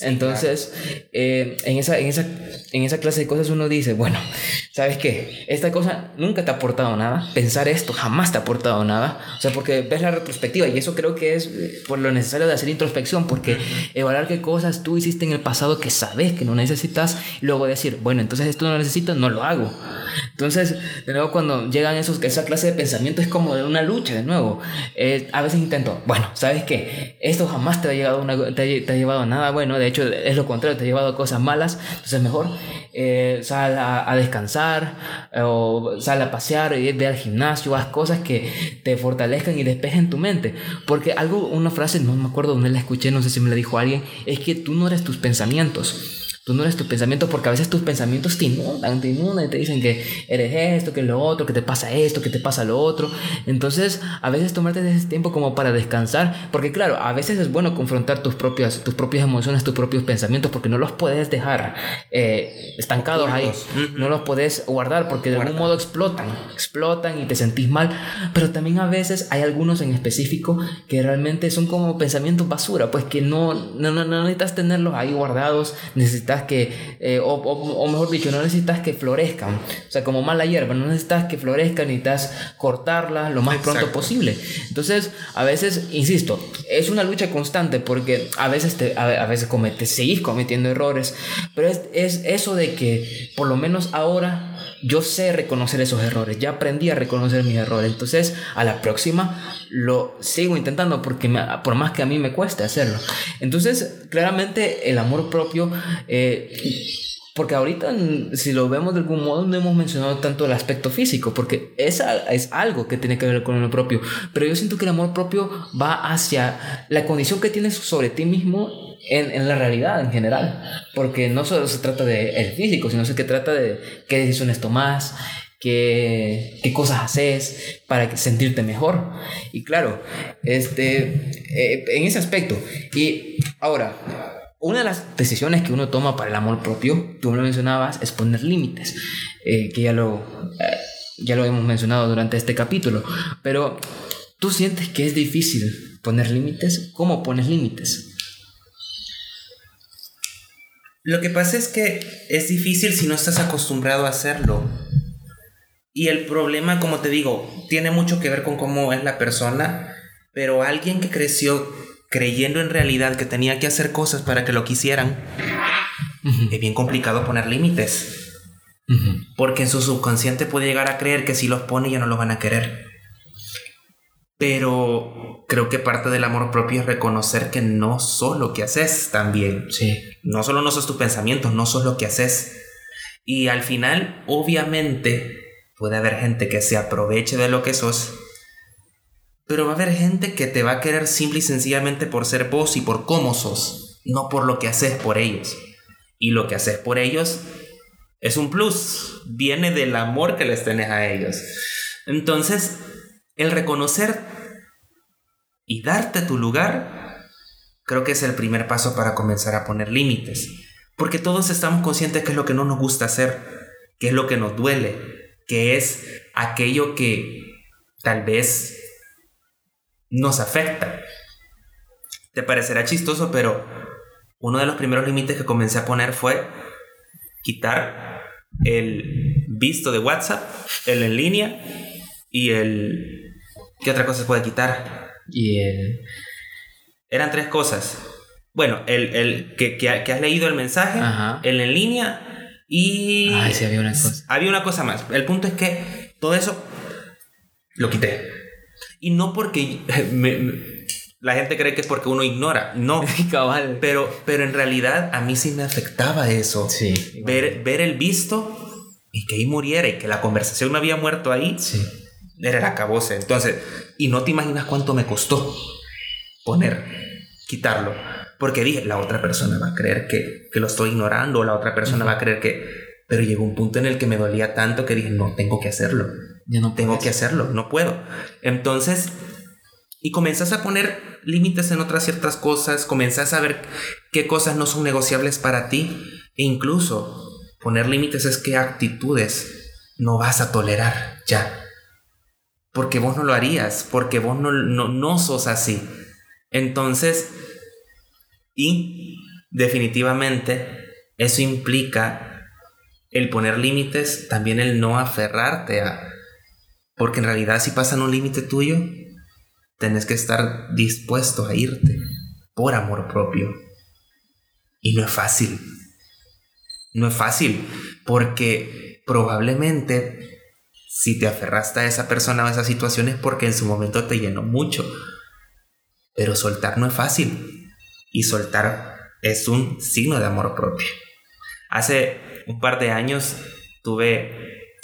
Entonces, eh, en, esa, en, esa, en esa clase de cosas uno dice, bueno, ¿sabes qué? Esta cosa nunca te ha aportado nada, pensar esto jamás te ha aportado nada, o sea, porque ves la retrospectiva y eso creo que es eh, por lo necesario de hacer introspección, porque evaluar qué cosas tú hiciste en el pasado que sabes que no necesitas y luego decir, bueno, entonces esto no lo necesito, no lo hago. Entonces, de nuevo, cuando llegan esos, esa clase de pensamiento es como de una lucha, de nuevo. Eh, a veces intento, bueno, ¿sabes qué? Esto jamás te ha, llegado una, te, ha, llevado a nada bueno, de hecho es lo contrario, te ha llevado a cosas malas, entonces mejor eh, sal a, descansar o sal a pasear, y ve al gimnasio, haz cosas que te fortalezcan y despejen tu mente. Porque algo, una frase, no me acuerdo dónde la escuché, no sé si me la dijo alguien, es que tú no eres tus pensamientos. Tú no eres tus pensamientos porque a veces tus pensamientos te inundan, te inundan y te dicen que eres esto, que lo otro, que te pasa esto, que te pasa lo otro. Entonces, a veces tomarte ese tiempo como para descansar, porque claro, a veces es bueno confrontar tus propias, tus propias emociones, tus propios pensamientos, porque no los puedes dejar eh, estancados ahí, no los puedes guardar porque de algún modo explotan, explotan y te sentís mal, pero también a veces hay algunos en específico que realmente son como pensamientos basura, pues que no, no, no, no necesitas tenerlos ahí guardados, necesitas necesitas que, eh, o, o, mejor dicho, no necesitas que florezcan. O sea, como mala hierba, no necesitas que florezcan, necesitas cortarla lo más pronto posible. Entonces, a veces, insisto, es una lucha constante porque a veces, te, a, veces cometes, seguís cometiendo errores, pero es, es eso de que por lo menos ahora yo sé reconocer esos errores, ya aprendí a reconocer mis errores, entonces a la próxima lo sigo intentando porque por más que a mí me cueste hacerlo. Entonces, claramente el amor propio... Eh, porque ahorita, si lo vemos de algún modo, no hemos mencionado tanto el aspecto físico, porque esa es algo que tiene que ver con el amor propio. Pero yo siento que el amor propio va hacia la condición que tienes sobre ti mismo en, en la realidad en general. Porque no solo se trata de el físico, sino que trata de qué decisiones tomas, qué, qué cosas haces para sentirte mejor. Y claro, este, eh, en ese aspecto. Y ahora, una de las decisiones que uno toma para el amor propio, tú lo mencionabas, es poner límites, eh, que ya lo, eh, ya lo hemos mencionado durante este capítulo. Pero, ¿tú sientes que es difícil poner límites? ¿Cómo pones límites? Lo que pasa es que es difícil si no estás acostumbrado a hacerlo. Y el problema, como te digo, tiene mucho que ver con cómo es la persona, pero alguien que creció creyendo en realidad que tenía que hacer cosas para que lo quisieran, es bien complicado poner límites. Porque en su subconsciente puede llegar a creer que si los pone ya no los van a querer. Pero creo que parte del amor propio es reconocer que no sos lo que haces también. Sí. No solo no sos tus pensamientos, no sos lo que haces. Y al final, obviamente, puede haber gente que se aproveche de lo que sos. Pero va a haber gente que te va a querer simple y sencillamente por ser vos y por cómo sos, no por lo que haces por ellos. Y lo que haces por ellos es un plus, viene del amor que les tenés a ellos. Entonces, el reconocer y darte tu lugar, creo que es el primer paso para comenzar a poner límites. Porque todos estamos conscientes que es lo que no nos gusta hacer, que es lo que nos duele, que es aquello que tal vez nos afecta. Te parecerá chistoso, pero uno de los primeros límites que comencé a poner fue quitar el visto de WhatsApp, el en línea y el ¿Qué otra cosa se puede quitar? Y el... Eran tres cosas. Bueno, el, el que, que, has leído el mensaje, el en línea y... Ay, sí, había una cosa. Había una cosa más. El punto es que todo eso lo quité. Y no porque la gente cree que es porque uno ignora. No. Cabal. Pero, pero en realidad a mí sí me afectaba eso. Sí. Ver, ver el visto y que ahí muriera y que la conversación me había muerto ahí. Sí era el acabose. Entonces, y no te imaginas cuánto me costó poner, quitarlo. Porque dije, la otra persona va a creer que, que lo estoy ignorando, la otra persona va a creer que... Pero llegó un punto en el que me dolía tanto que dije, no, tengo que hacerlo. Ya no tengo que hacerlo, no puedo. Entonces, y comenzas a poner límites en otras ciertas cosas, comenzas a ver qué cosas no son negociables para ti, e incluso poner límites es qué actitudes no vas a tolerar ya porque vos no lo harías, porque vos no, no, sos así. Entonces, y definitivamente eso implica el poner límites, también el no aferrarte a... Porque en realidad si pasan un límite tuyo, tenés que estar dispuesto a irte por amor propio. Y no es fácil. No es fácil porque probablemente si te aferraste a esa persona o a esa situación es porque en su momento te llenó mucho. Pero soltar no es fácil. Y soltar es un signo de amor propio. Hace un par de años tuve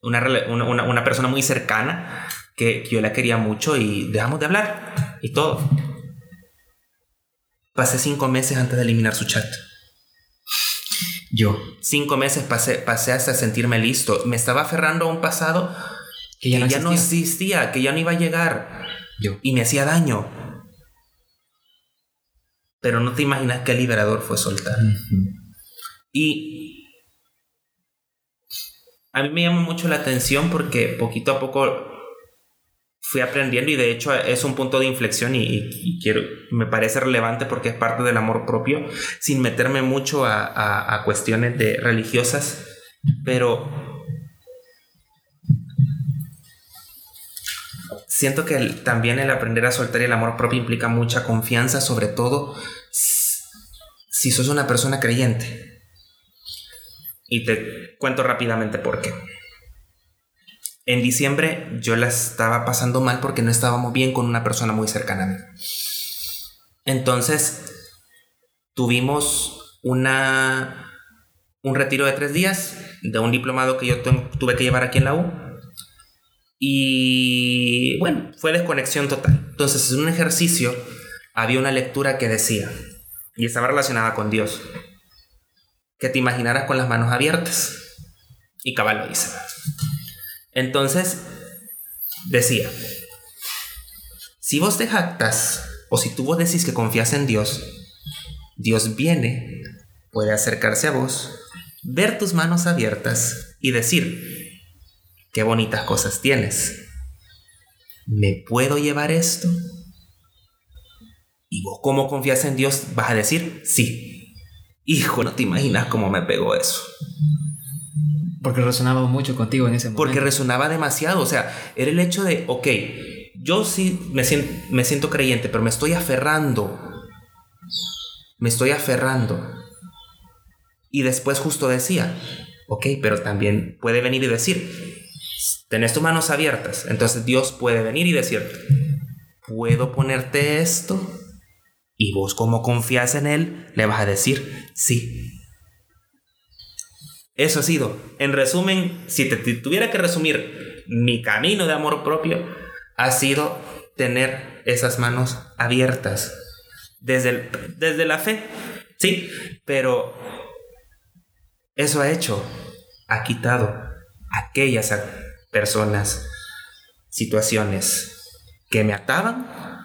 una, una, persona muy cercana que, que yo la quería mucho y dejamos de hablar y todo. Pasé cinco meses antes de eliminar su chat. Yo. Cinco meses pasé, pasé hasta sentirme listo. Me estaba aferrando a un pasado que ya, no, existía, que ya no iba a llegar. Yo. Y me hacía daño. Pero no te imaginas qué liberador fue soltar. Y a mí me llama mucho la atención porque poquito a poco fui aprendiendo y de hecho es un punto de inflexión y, quiero, me parece relevante porque es parte del amor propio, sin meterme mucho a, a cuestiones de religiosas, pero siento que también el aprender a soltar el amor propio implica mucha confianza, sobre todo si sos una persona creyente. Y te cuento rápidamente por qué. En diciembre yo la estaba pasando mal porque no estábamos bien con una persona muy cercana a mí. Entonces tuvimos una, un retiro de tres días de un diplomado que yo tuve que llevar aquí en la U. Y bueno, fue desconexión total. Entonces en un ejercicio había una lectura que decía, y estaba relacionada con Dios, que te imaginaras con las manos abiertas. Y cabal lo hice. Entonces, decía, si vos te jactas o si tú vos decís que confías en Dios, Dios viene, puede acercarse a vos, ver tus manos abiertas y decir, qué bonitas cosas tienes. ¿Me puedo llevar esto? Y vos como confías en Dios vas a decir, sí. Hijo, no te imaginas cómo me pegó eso. Porque resonaba mucho contigo en ese momento. Porque resonaba demasiado. O sea, era el hecho de, ok, yo sí me siento, me siento creyente, pero me estoy aferrando. Me estoy aferrando. Y después justo decía, ok, pero también puede venir y decir, tenés tus manos abiertas. Entonces Dios puede venir y decirte, ¿puedo ponerte esto? Y vos como confías en Él, le vas a decir, sí. Eso ha sido. En resumen, si te, tuviera que resumir mi camino de amor propio, ha sido tener esas manos abiertas. Desde, desde la fe, sí, pero eso ha hecho, ha quitado aquellas personas, situaciones que me ataban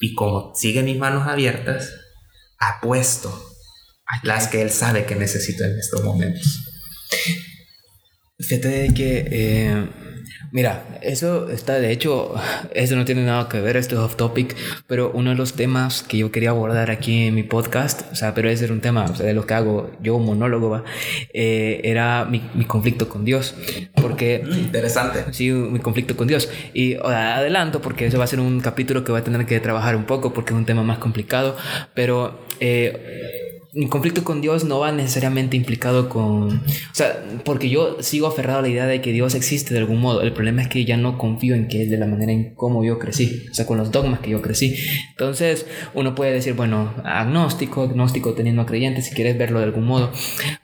y como siguen mis manos abiertas, apuesto las que él sabe que necesito en estos momentos. Fíjate que, eh, mira, eso está, de hecho, eso no tiene nada que ver, esto es off topic, pero uno de los temas que yo quería abordar aquí en mi podcast, o sea, pero ese era un tema o sea, de lo que hago yo, monólogo, ¿va? Eh, era mi, mi, conflicto con Dios, porque... Mm, interesante. Sí, mi conflicto con Dios. Y adelanto, porque eso va a ser un capítulo que voy a tener que trabajar un poco, porque es un tema más complicado, pero... Eh, mi conflicto con Dios no va necesariamente implicado con... O sea, porque yo sigo aferrado a la idea de que Dios existe de algún modo. El problema es que ya no confío en que es de la manera en cómo yo crecí. O sea, con los dogmas que yo crecí. Entonces, uno puede decir, bueno, agnóstico, agnóstico teniendo a creyente, si quieres verlo de algún modo.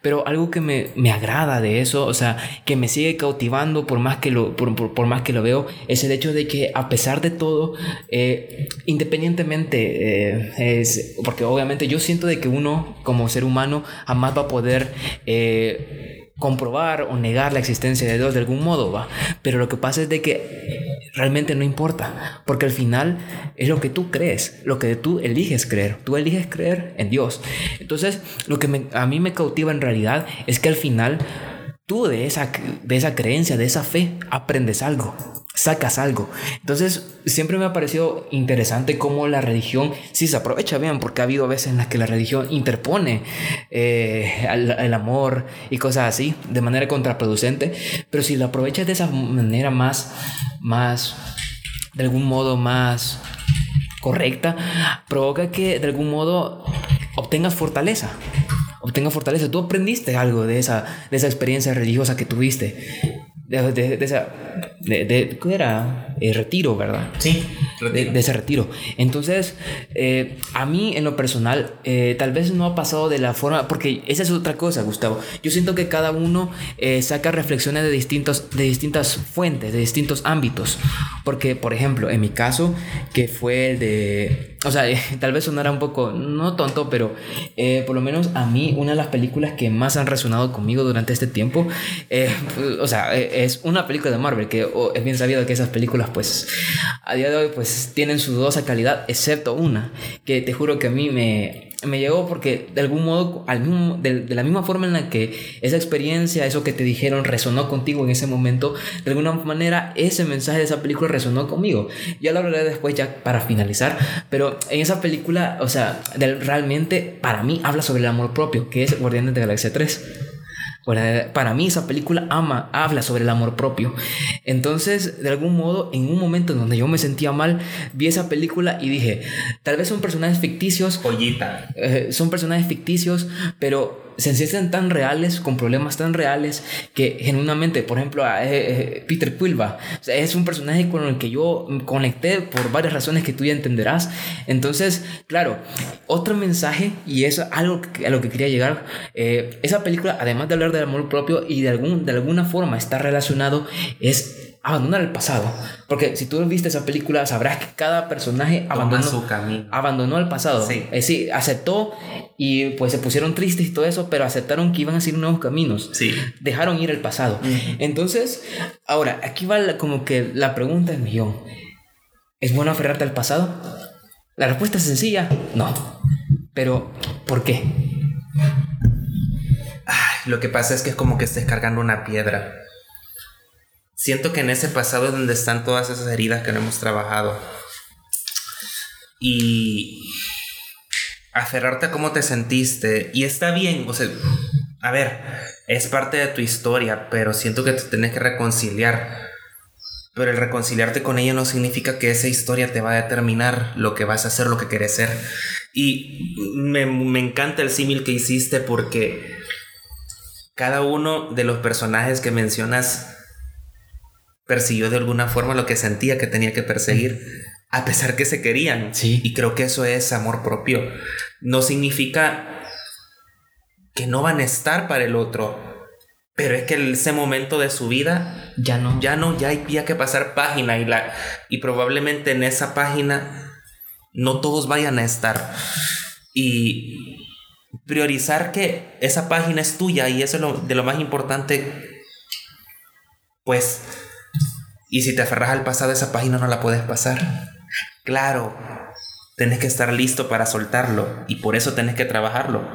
Pero algo que me, me agrada de eso, o sea, que me sigue cautivando por más que lo, por, por, más que lo veo, es el hecho de que a pesar de todo, eh, independientemente, eh, es... Porque obviamente yo siento de que uno como ser humano jamás va a poder eh, comprobar o negar la existencia de Dios de algún modo, ¿va? Pero lo que pasa es de que realmente no importa, porque al final es lo que tú crees, lo que tú eliges creer, tú eliges creer en Dios. Entonces, lo que a mí me cautiva en realidad es que al final tú de esa, de esa creencia, de esa fe, aprendes algo sacas algo. Entonces, siempre me ha parecido interesante cómo la religión sí se aprovecha bien, porque ha habido veces en las que la religión interpone eh, el, amor y cosas así, de manera contraproducente, pero si lo aprovechas de esa manera más, más, de algún modo más correcta, provoca que de algún modo obtengas fortaleza. Obtengas fortaleza. Tú aprendiste algo de esa, de esa experiencia religiosa que tuviste de, de, de, esa, de, ¿qué era? Eh, retiro, ¿verdad? Sí, De, ese retiro. Entonces, eh, a mí en lo personal, eh, tal vez no ha pasado de la forma, porque esa es otra cosa, Gustavo. Yo siento que cada uno saca reflexiones de, distintos, de distintas fuentes, de distintos ámbitos. Porque, por ejemplo, en mi caso, que fue el de o sea, tal vez sonara un poco, no tonto, pero eh, por lo menos a mí una de las películas que más han resonado conmigo durante este tiempo, eh, o sea, eh, es una película de Marvel, que es bien sabido que esas películas pues a día de hoy pues tienen su dudosa calidad, excepto una, que te juro que a mí me, me llegó porque de algún modo, al mismo, de, la misma forma en la que esa experiencia, eso que te dijeron, resonó contigo en ese momento, de alguna manera ese mensaje de esa película resonó conmigo. Ya lo hablaré después ya para finalizar, pero en esa película, o sea, realmente para mí habla sobre el amor propio, que es Guardianes de Galaxia 3. Para mí esa película ama, habla sobre el amor propio. Entonces, de algún modo, en un momento en donde yo me sentía mal, vi esa película y dije, tal vez son personajes ficticios. Joyita. Eh, son personajes ficticios, pero se sienten tan reales, con problemas tan reales, que genuinamente, por ejemplo, eh, eh, Peter Quilva, es un personaje con el que yo conecté por varias razones que tú ya entenderás. Entonces, claro, otro mensaje, y es algo a lo que quería llegar, eh, esa película, además de hablar del amor propio y de, algún, de alguna forma está relacionado, es abandonar el pasado. Porque si tú viste esa película, sabrás que cada personaje abandonó su camino. Abandonó el pasado. Sí. Es decir, aceptó y pues se pusieron tristes y todo eso, pero aceptaron que iban a seguir nuevos caminos. Sí. Dejaron ir el pasado. Entonces, ahora, aquí va como que la pregunta del millón. ¿Es bueno aferrarte al pasado? La respuesta es sencilla, no. Pero, ¿por qué? lo que pasa es que es como que estés cargando una piedra siento que en ese pasado es donde están todas esas heridas que no hemos trabajado. Y aferrarte a cómo te sentiste. Y está bien, o sea, a ver, es parte de tu historia, pero siento que te tienes que reconciliar. Pero el reconciliarte con ella no significa que esa historia te va a determinar lo que vas a hacer, lo que quieres ser. Y me, me encanta el símil que hiciste porque cada uno de los personajes que mencionas persiguió de alguna forma lo que sentía que tenía que perseguir, a pesar que se querían. Sí. Y creo que eso es amor propio. No significa que no van a estar para el otro, pero es que ese momento de su vida ya no, ya no, ya hay que pasar página y la y probablemente en esa página no todos vayan a estar y priorizar que esa página es tuya y eso es lo, de lo más importante pues y si te aferras al pasado, esa página no la puedes pasar. Claro, tenés que estar listo para soltarlo y por eso tenés que trabajarlo.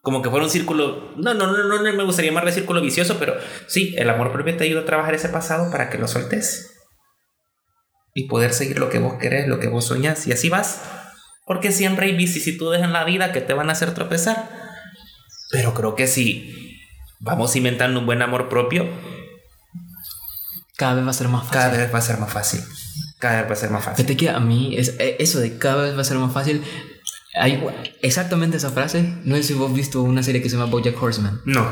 Como que fuera un círculo. No, no, no, no, me gustaría llamarle círculo vicioso, pero sí, el amor propio te ayuda a trabajar ese pasado para que lo soltes y poder seguir lo que vos querés, lo que vos soñás, y así vas. Porque siempre hay vicisitudes en la vida que te van a hacer tropezar. Pero creo que si vamos inventando un buen amor propio, cada vez va a ser más fácil. Cada vez va a ser más fácil. Cada vez va a ser más fácil. Fíjate que a mí es, eh, eso de cada vez va a ser más fácil. Hay exactamente esa frase. No sé si vos has visto una serie que se llama Bojack Horseman. No.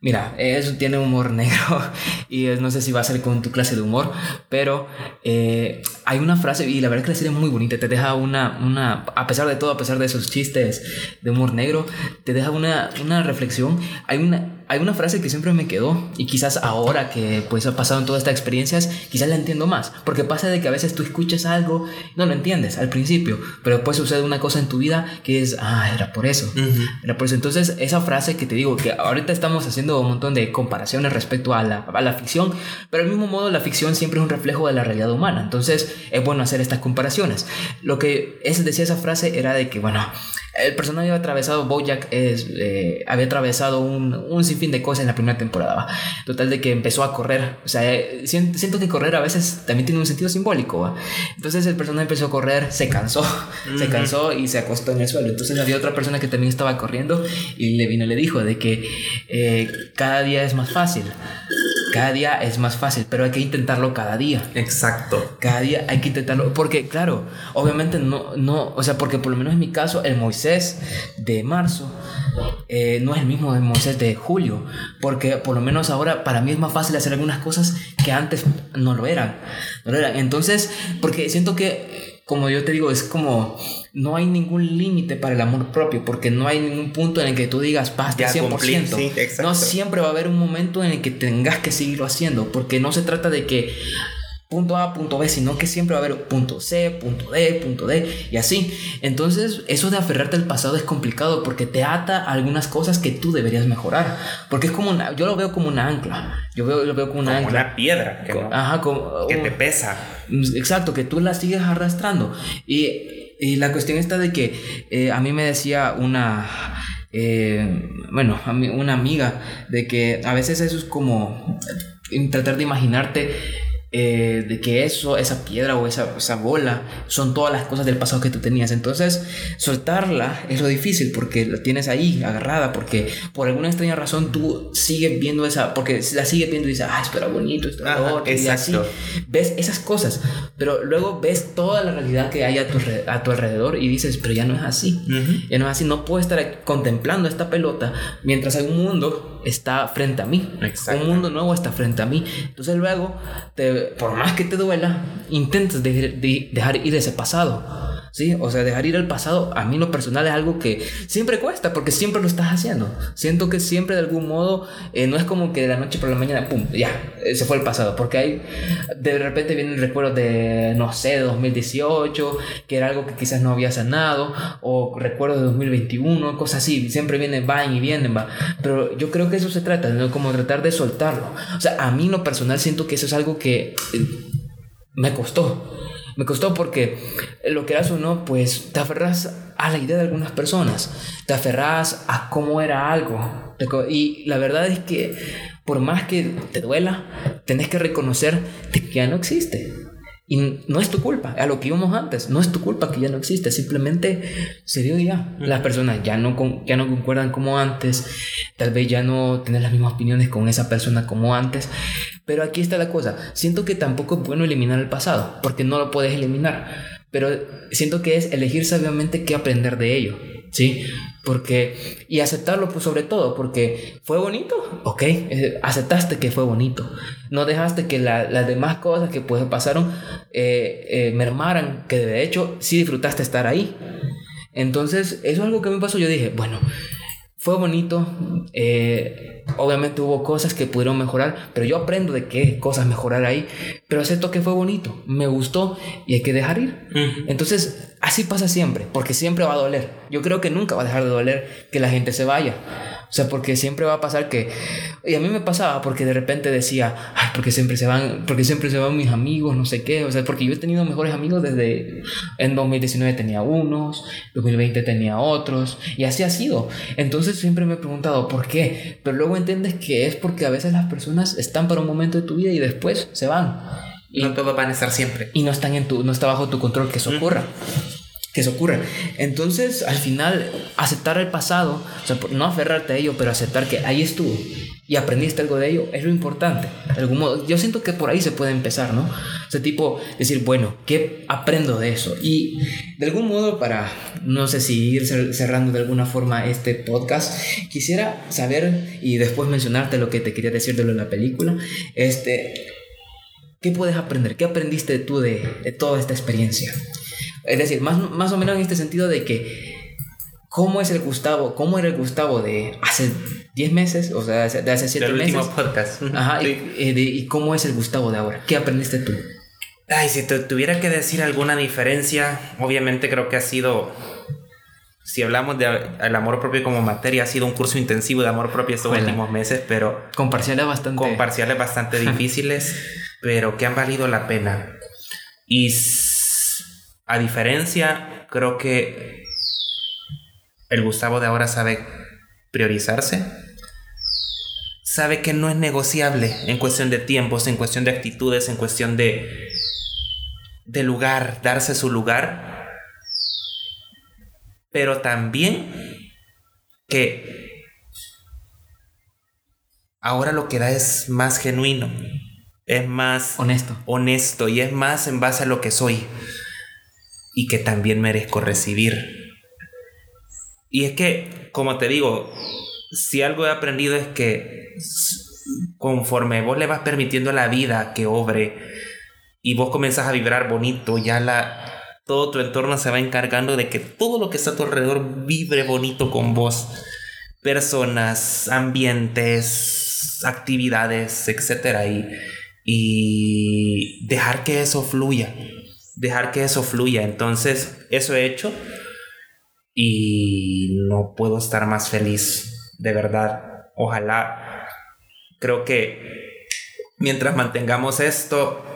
Mira, eso tiene humor negro y no sé si va a ser con tu clase de humor, pero eh, hay una frase y la verdad es que la serie es muy bonita, te deja una, una, a pesar de todo, a pesar de esos chistes de humor negro, te deja una, una reflexión. Hay una, hay una frase que siempre me quedó y quizás ahora que pues ha pasado en todas estas experiencias, quizás la entiendo más, porque pasa de que a veces tú escuchas algo, no lo entiendes al principio, pero después sucede una cosa en tu vida que es, ah, era por eso, era por eso. Entonces esa frase que te digo, que ahorita estamos haciendo un montón de comparaciones respecto a la, a la ficción, pero al mismo modo la ficción siempre es un reflejo de la realidad humana, entonces es bueno hacer estas comparaciones. Lo que es, decía esa frase era de que, bueno, el personaje había atravesado, Bojack es, eh, había atravesado un, un, sinfín de cosas en la primera temporada. Total de que empezó a correr. O sea, eh, siento que correr a veces también tiene un sentido simbólico. Entonces el personaje empezó a correr, se cansó, se cansó y se acostó en el suelo. Entonces había otra persona que también estaba corriendo y le vino y le dijo de que eh, cada día es más fácil. Cada día es más fácil, pero hay que intentarlo cada día. Exacto. Cada día hay que intentarlo. Porque, claro, obviamente no, no, o sea, porque por lo menos en mi caso, el Moisés de marzo eh, no es el mismo del Moisés de julio. Porque por lo menos ahora para mí es más fácil hacer algunas cosas que antes no lo eran. No lo eran. Entonces, porque siento que como yo te digo, es como no hay ningún límite para el amor propio, porque no hay ningún punto en el que tú digas basta 100%. no siempre va a haber un momento en el que tengas que seguirlo haciendo, porque no se trata de que punto A, punto B, sino que siempre va a haber punto C, punto D, punto D y así. Entonces, eso de aferrarte al pasado es complicado porque te ata a algunas cosas que tú deberías mejorar. Porque es como una, yo lo veo como una ancla. Yo veo, lo veo como una ancla. una piedra que, ajá, como, que te pesa. Exacto, que tú la sigues arrastrando. Y Y la cuestión está de que eh, a mí me decía una, eh, bueno, una amiga, de que a veces eso es como tratar de imaginarte eh, de que eso, esa piedra o esa, esa, bola son todas las cosas del pasado que tú tenías. Entonces, soltarla es lo difícil porque la tienes ahí agarrada, porque por alguna extraña razón tú sigues viendo esa, porque la sigues viendo y dices, ah, esto era bonito, esto era otro, y así. Ves esas cosas, pero luego ves toda la realidad que hay a tu, a tu alrededor y dices, pero ya no es así. Ya no es así, no puedo estar contemplando esta pelota mientras hay un mundo está frente a mí. Un mundo nuevo está frente a mí. Entonces luego te por más que te duela, intentas dejar ir ese pasado. ¿Sí? O sea, dejar ir el pasado a mí lo personal es algo que siempre cuesta porque siempre lo estás haciendo. Siento que siempre de algún modo eh, no es como que de la noche por la mañana, pum, ya, se fue el pasado. Porque hay, de repente vienen recuerdos de, no sé, de 2018, que era algo que quizás no había sanado, o recuerdos de 2021, cosas así. Siempre vienen, van y vienen, va. Pero yo creo que eso se trata, ¿no? Como tratar de soltarlo. O sea, a mí lo personal siento que eso es algo que eh, me costó. Me costó porque lo que eras o no, pues te aferras a la idea de algunas personas, te aferras a cómo era algo. Y la verdad es que por más que te duela, tenés que reconocer que ya no existe. Y no es tu culpa, a lo que íbamos antes, no es tu culpa que ya no existe, simplemente se dio ya. Las personas ya no, ya no concuerdan como antes, tal vez ya no tienen las mismas opiniones con esa persona como antes, pero aquí está la cosa, siento que tampoco es bueno eliminar el pasado, porque no lo puedes eliminar, pero siento que es elegir sabiamente qué aprender de ello. ¿sí? Porque, y aceptarlo pues sobre todo, porque fue bonito, ok, eh, aceptaste que fue bonito, no dejaste que las demás cosas que pues pasaron eh, eh, mermaran, que de hecho sí disfrutaste estar ahí. Entonces, eso es algo que me pasó, yo dije, bueno, fue bonito, eh, obviamente hubo cosas que pudieron mejorar, pero yo aprendo de qué cosas mejorar ahí, pero acepto que fue bonito, me gustó y hay que dejar ir. Entonces, así pasa siempre, porque siempre va a doler. Yo creo que nunca va a dejar de doler que la gente se vaya. O sea, porque siempre va a pasar que... Y a mí me pasaba porque de repente decía, ay, porque siempre se van, porque siempre se van mis amigos, no sé qué. O sea, porque yo he tenido mejores amigos desde... En 2019 tenía unos, 2020 tenía otros, y así ha sido. Entonces siempre me he preguntado, ¿por qué? Pero luego entiendes que es porque a veces las personas están para un momento de tu vida y después se van. Y no todos van a estar siempre. Y no están en tu, no está bajo tu control que eso ocurra que eso ocurra. Entonces, al final, aceptar el pasado, o sea, no aferrarte a ello, pero aceptar que ahí estuvo y aprendiste algo de ello, es lo importante. De algún modo, yo siento que por ahí se puede empezar, ¿no? O sea, tipo, decir, bueno, ¿qué aprendo de eso? Y de algún modo, para, no sé si ir cerrando de alguna forma este podcast, quisiera saber y después mencionarte lo que te quería decir de, lo de la película, este... ¿Qué puedes aprender? ¿Qué aprendiste tú de, de toda esta experiencia? Es decir, más, más o menos en este sentido de que, ¿cómo es el Gustavo? ¿Cómo era el Gustavo de hace 10 meses? O sea, de hace 7 meses. último podcast. Ajá, y, y, cómo es el Gustavo de ahora? ¿Qué aprendiste tú? Ay, si te tuviera que decir alguna diferencia, obviamente creo que ha sido si hablamos de el amor propio como materia, ha sido un curso intensivo de amor propio estos últimos meses, pero... Con parciales bastante... Con parciales bastante difíciles, pero que han valido la pena. Y a diferencia, creo que el Gustavo de ahora sabe priorizarse. Sabe que no es negociable en cuestión de tiempos, en cuestión de actitudes, en cuestión de, de lugar, darse su lugar. Pero también que ahora lo que da es más genuino, es más honesto, honesto y es más en base a lo que soy y que también merezco recibir. Y es que, como te digo, si algo he aprendido es que conforme vos le vas permitiendo a la vida que obre y vos comenzás a vibrar bonito, ya la todo tu entorno se va encargando de que todo lo que está a tu alrededor vibre bonito con vos. Personas, ambientes, actividades, etc. Y, y dejar que eso fluya dejar que eso fluya. Entonces, eso he hecho y no puedo estar más feliz, de verdad. Ojalá, creo que mientras mantengamos esto,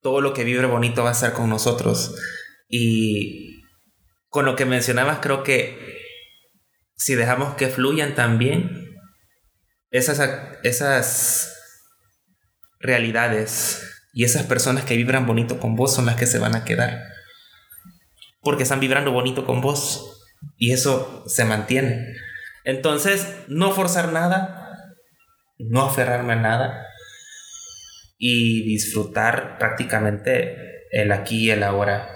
todo lo que vibre bonito va a estar con nosotros. Y con lo que mencionabas, creo que si dejamos que fluyan también, esas, esas realidades y esas personas que vibran bonito con vos son las que se van a quedar. Porque están vibrando bonito con vos. Y eso se mantiene. Entonces, no forzar nada, no aferrarme a nada y disfrutar prácticamente el aquí y el ahora.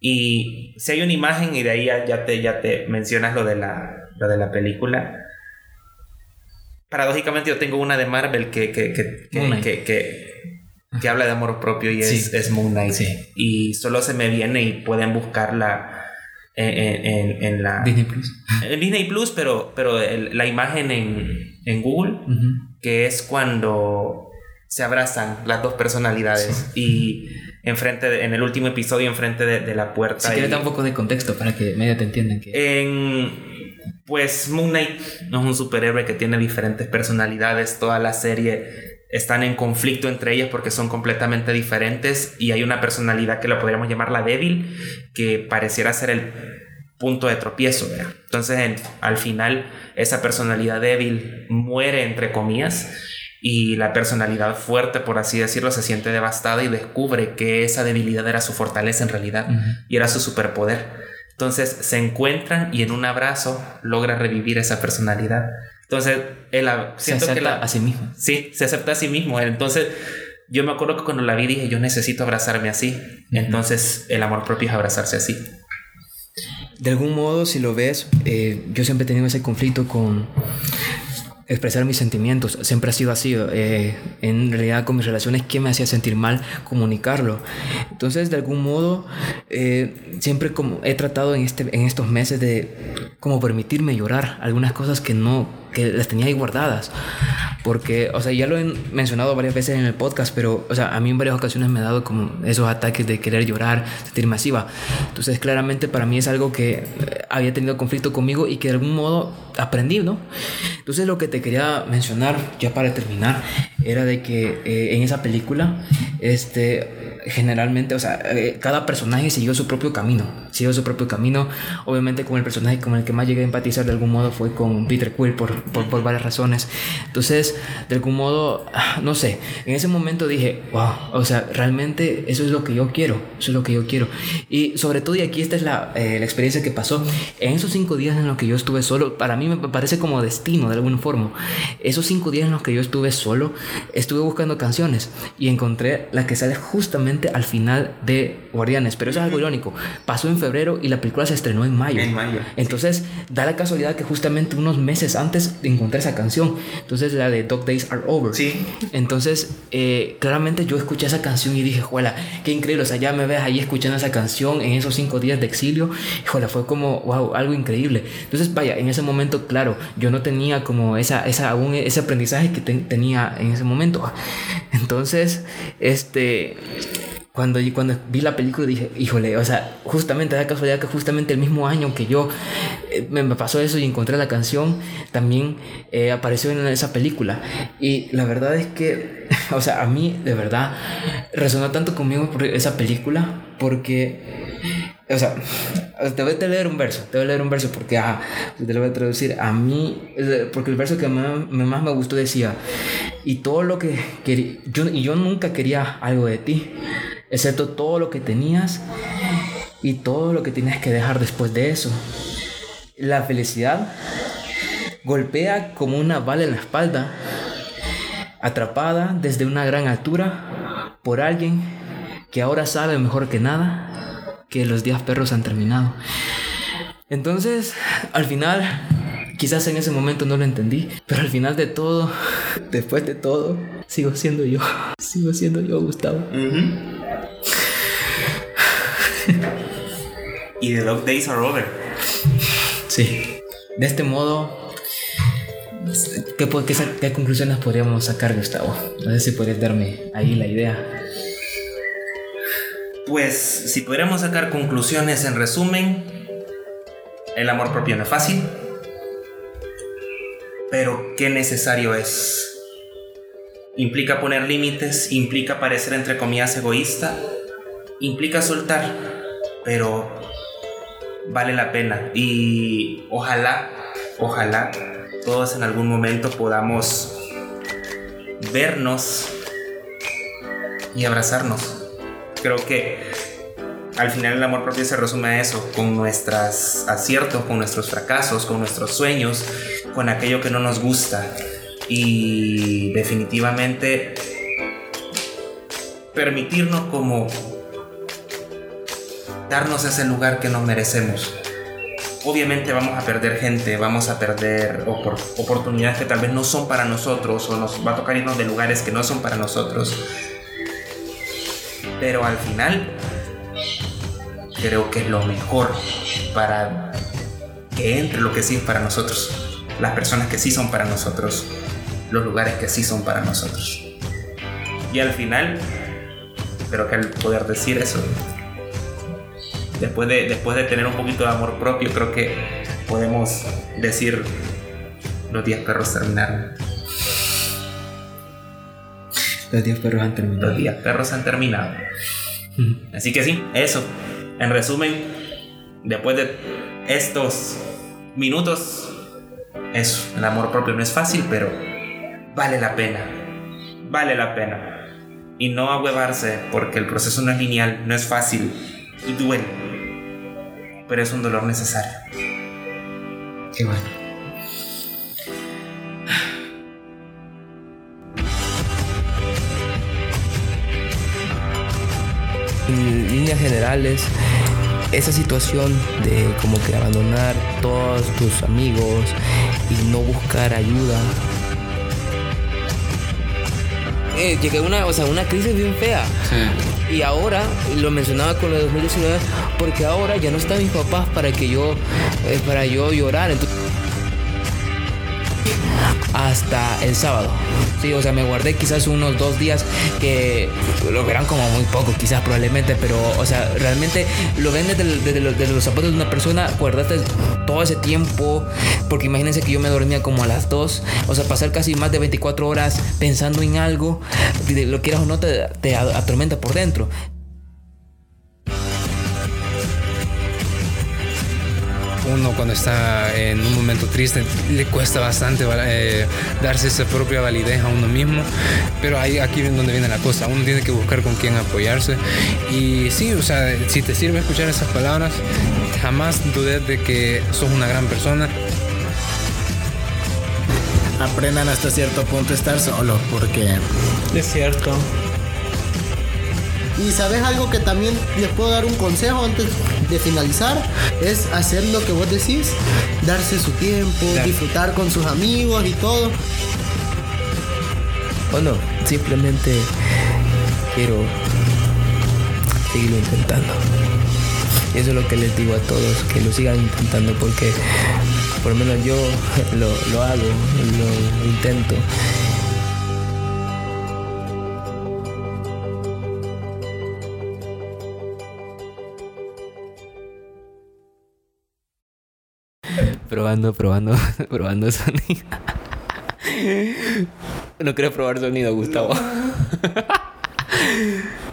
Y si hay una imagen y de ahí ya, te, ya te mencionas lo de, la, lo de la película, paradójicamente yo tengo una de Marvel que, que, que, que, habla de amor propio y es, es Moon Knight. Y solo se me viene y pueden buscarla en, en, la... Disney Plus. En Disney Plus, pero, pero la imagen en, en Google, que es cuando se abrazan las dos personalidades y enfrente en el último episodio enfrente de, de la puerta. Si quieres dar un poco de contexto para que medio te entiendan que... En, pues Moon Knight no es un superhéroe que tiene diferentes personalidades, toda la serie están en conflicto entre ellas porque son completamente diferentes y hay una personalidad que lo podríamos llamar la débil que pareciera ser el punto de tropiezo. Entonces al final esa personalidad débil muere entre comillas y la personalidad fuerte, por así decirlo, se siente devastada y descubre que esa debilidad era su fortaleza en realidad y era su superpoder. Entonces se encuentran y en un abrazo logra revivir esa personalidad. Entonces él se acepta a sí mismo. Sí, se acepta a sí mismo. Entonces yo me acuerdo que cuando la vi dije, yo necesito abrazarme así. Entonces el amor propio es abrazarse así. De algún modo, si lo ves, eh, yo siempre he tenido ese conflicto con expresar mis sentimientos. Siempre ha sido así. Eh, en realidad con mis relaciones, ¿qué me hacía sentir mal? Comunicarlo. Entonces, de algún modo, eh, siempre como he tratado en, este, en estos meses de como permitirme llorar algunas cosas que no, que las tenía ahí guardadas. Porque, o sea, ya lo he mencionado varias veces en el podcast, pero, o sea, a mí en varias ocasiones me ha dado como esos ataques de querer llorar, sentir masiva. Entonces, claramente para mí es algo que eh, había tenido conflicto conmigo y que de algún modo aprendí, ¿no? Entonces, lo que te quería mencionar, ya para terminar, era de que eh, en esa película, este generalmente, o sea, eh, cada personaje siguió su propio camino, siguió su propio camino. Obviamente con el personaje con el que más llegué a empatizar de algún modo fue con Peter Quill por, por, por varias razones. Entonces, de algún modo, no sé, en ese momento dije, wow, o sea, realmente eso es lo que yo quiero, eso es lo que yo quiero. Y sobre todo, y aquí esta es la, eh, la experiencia que pasó, en esos cinco días en los que yo estuve solo, para mí me parece como destino de alguna forma. Esos cinco días en los que yo estuve solo, estuve buscando canciones y encontré la que sale justamente al final de Guardianes. Pero eso es algo irónico. Pasó en febrero y la película se estrenó en mayo. En mayo. Entonces, da la casualidad que justamente unos meses antes encontré esa canción. Entonces, la de Dog Days Are Over. Sí. Entonces, eh, claramente yo escuché esa canción y dije, juela, qué increíble. O sea, ya me ves ahí escuchando esa canción en esos cinco días de exilio. Juela, fue como, wow, algo increíble. Entonces, vaya, en ese momento, claro, yo no tenía como esa, esa aún ese aprendizaje que tenía en ese momento. Entonces, este cuando, cuando vi la película dije, híjole, o sea, justamente, da casualidad que justamente el mismo año que yo eh, me, pasó eso y encontré la canción, también eh, apareció en esa película. Y la verdad es que, o sea, a mí de verdad resonó tanto conmigo por esa película, porque, o sea, te voy a leer un verso, te voy a leer un verso porque, ah, te lo voy a traducir. A mí, porque el verso que más, más me gustó decía, y todo lo que quería, yo, y yo nunca quería algo de ti excepto todo lo que tenías y todo lo que tienes que dejar después de eso. La felicidad golpea como una bala en la espalda, atrapada desde una gran altura por alguien que ahora sabe mejor que nada que los días perros han terminado. Entonces, al final, quizás en ese momento no lo entendí, pero al final de todo, después de todo, sigo siendo yo. Sigo siendo yo, Gustavo. Y The Dog Days Are Over. Sí. De este modo, ¿qué, qué, conclusiones podríamos sacar, Gustavo? No sé si podrías darme ahí la idea. Pues, si pudiéramos sacar conclusiones en resumen, el amor propio no es fácil, pero qué necesario es. Implica poner límites, implica parecer entre comillas egoísta, implica soltar, pero vale la pena. Y ojalá, ojalá todos en algún momento podamos vernos y abrazarnos. Creo que al final el amor propio se resume a eso, con nuestros aciertos, con nuestros fracasos, con nuestros sueños, con aquello que no nos gusta. Y definitivamente permitirnos como darnos ese lugar que nos merecemos. Obviamente vamos a perder gente, vamos a perder oportunidades que tal vez no son para nosotros o nos va a tocar irnos de lugares que no son para nosotros. Pero al final creo que es lo mejor para que entre lo que sí es para nosotros, las personas que sí son para nosotros, los lugares que sí son para nosotros. Y al final, creo que al poder decir eso, después de, después de tener un poquito de amor propio, creo que podemos decir los 10 perros terminaron. Los 10 perros han terminado. Los 10 perros han terminado. Así que sí, eso. En resumen, después de estos minutos, eso, el amor propio no es fácil, pero vale la pena. Vale la pena. Y no ahuevarse, porque el proceso no es lineal, no es fácil y duele. Pero es un dolor necesario. Qué bueno. en líneas generales, esa situación de como que abandonar todos tus amigos y no buscar ayuda. Eh, llegué a una, o sea, una crisis bien fea. Y ahora, lo mencionaba con lo de 2019, porque ahora ya no están mis papás para que yo, eh, para yo llorar. Hasta el sábado. Sí, o sea, me guardé quizás unos dos días que lo verán como muy poco, quizás probablemente, pero, o sea, realmente lo ven desde, los, zapatos de una persona, guardate todo ese tiempo, porque imagínense que yo me dormía como a las 2, o sea, pasar casi más de 24 horas pensando en algo, lo quieras o no, te atormenta por dentro. Uno cuando está en un momento triste le cuesta bastante eh, darse esa propia validez a uno mismo, pero ahí aquí es donde viene la cosa, uno tiene que buscar con quién apoyarse y sí, o sea, si te sirve escuchar esas palabras, jamás dudes de que sos una gran persona. Aprendan hasta cierto punto a estar solos porque... Es cierto. Y sabes algo que también les puedo dar un consejo antes de finalizar, es hacer lo que vos decís, darse su tiempo, disfrutar con sus amigos y todo. O no, simplemente quiero seguirlo intentando. Y eso es lo que les digo a todos, que lo sigan intentando porque por lo menos yo lo, lo hago, lo intento. Probando, probando, probando sonido. No quiero probar sonido, Gustavo.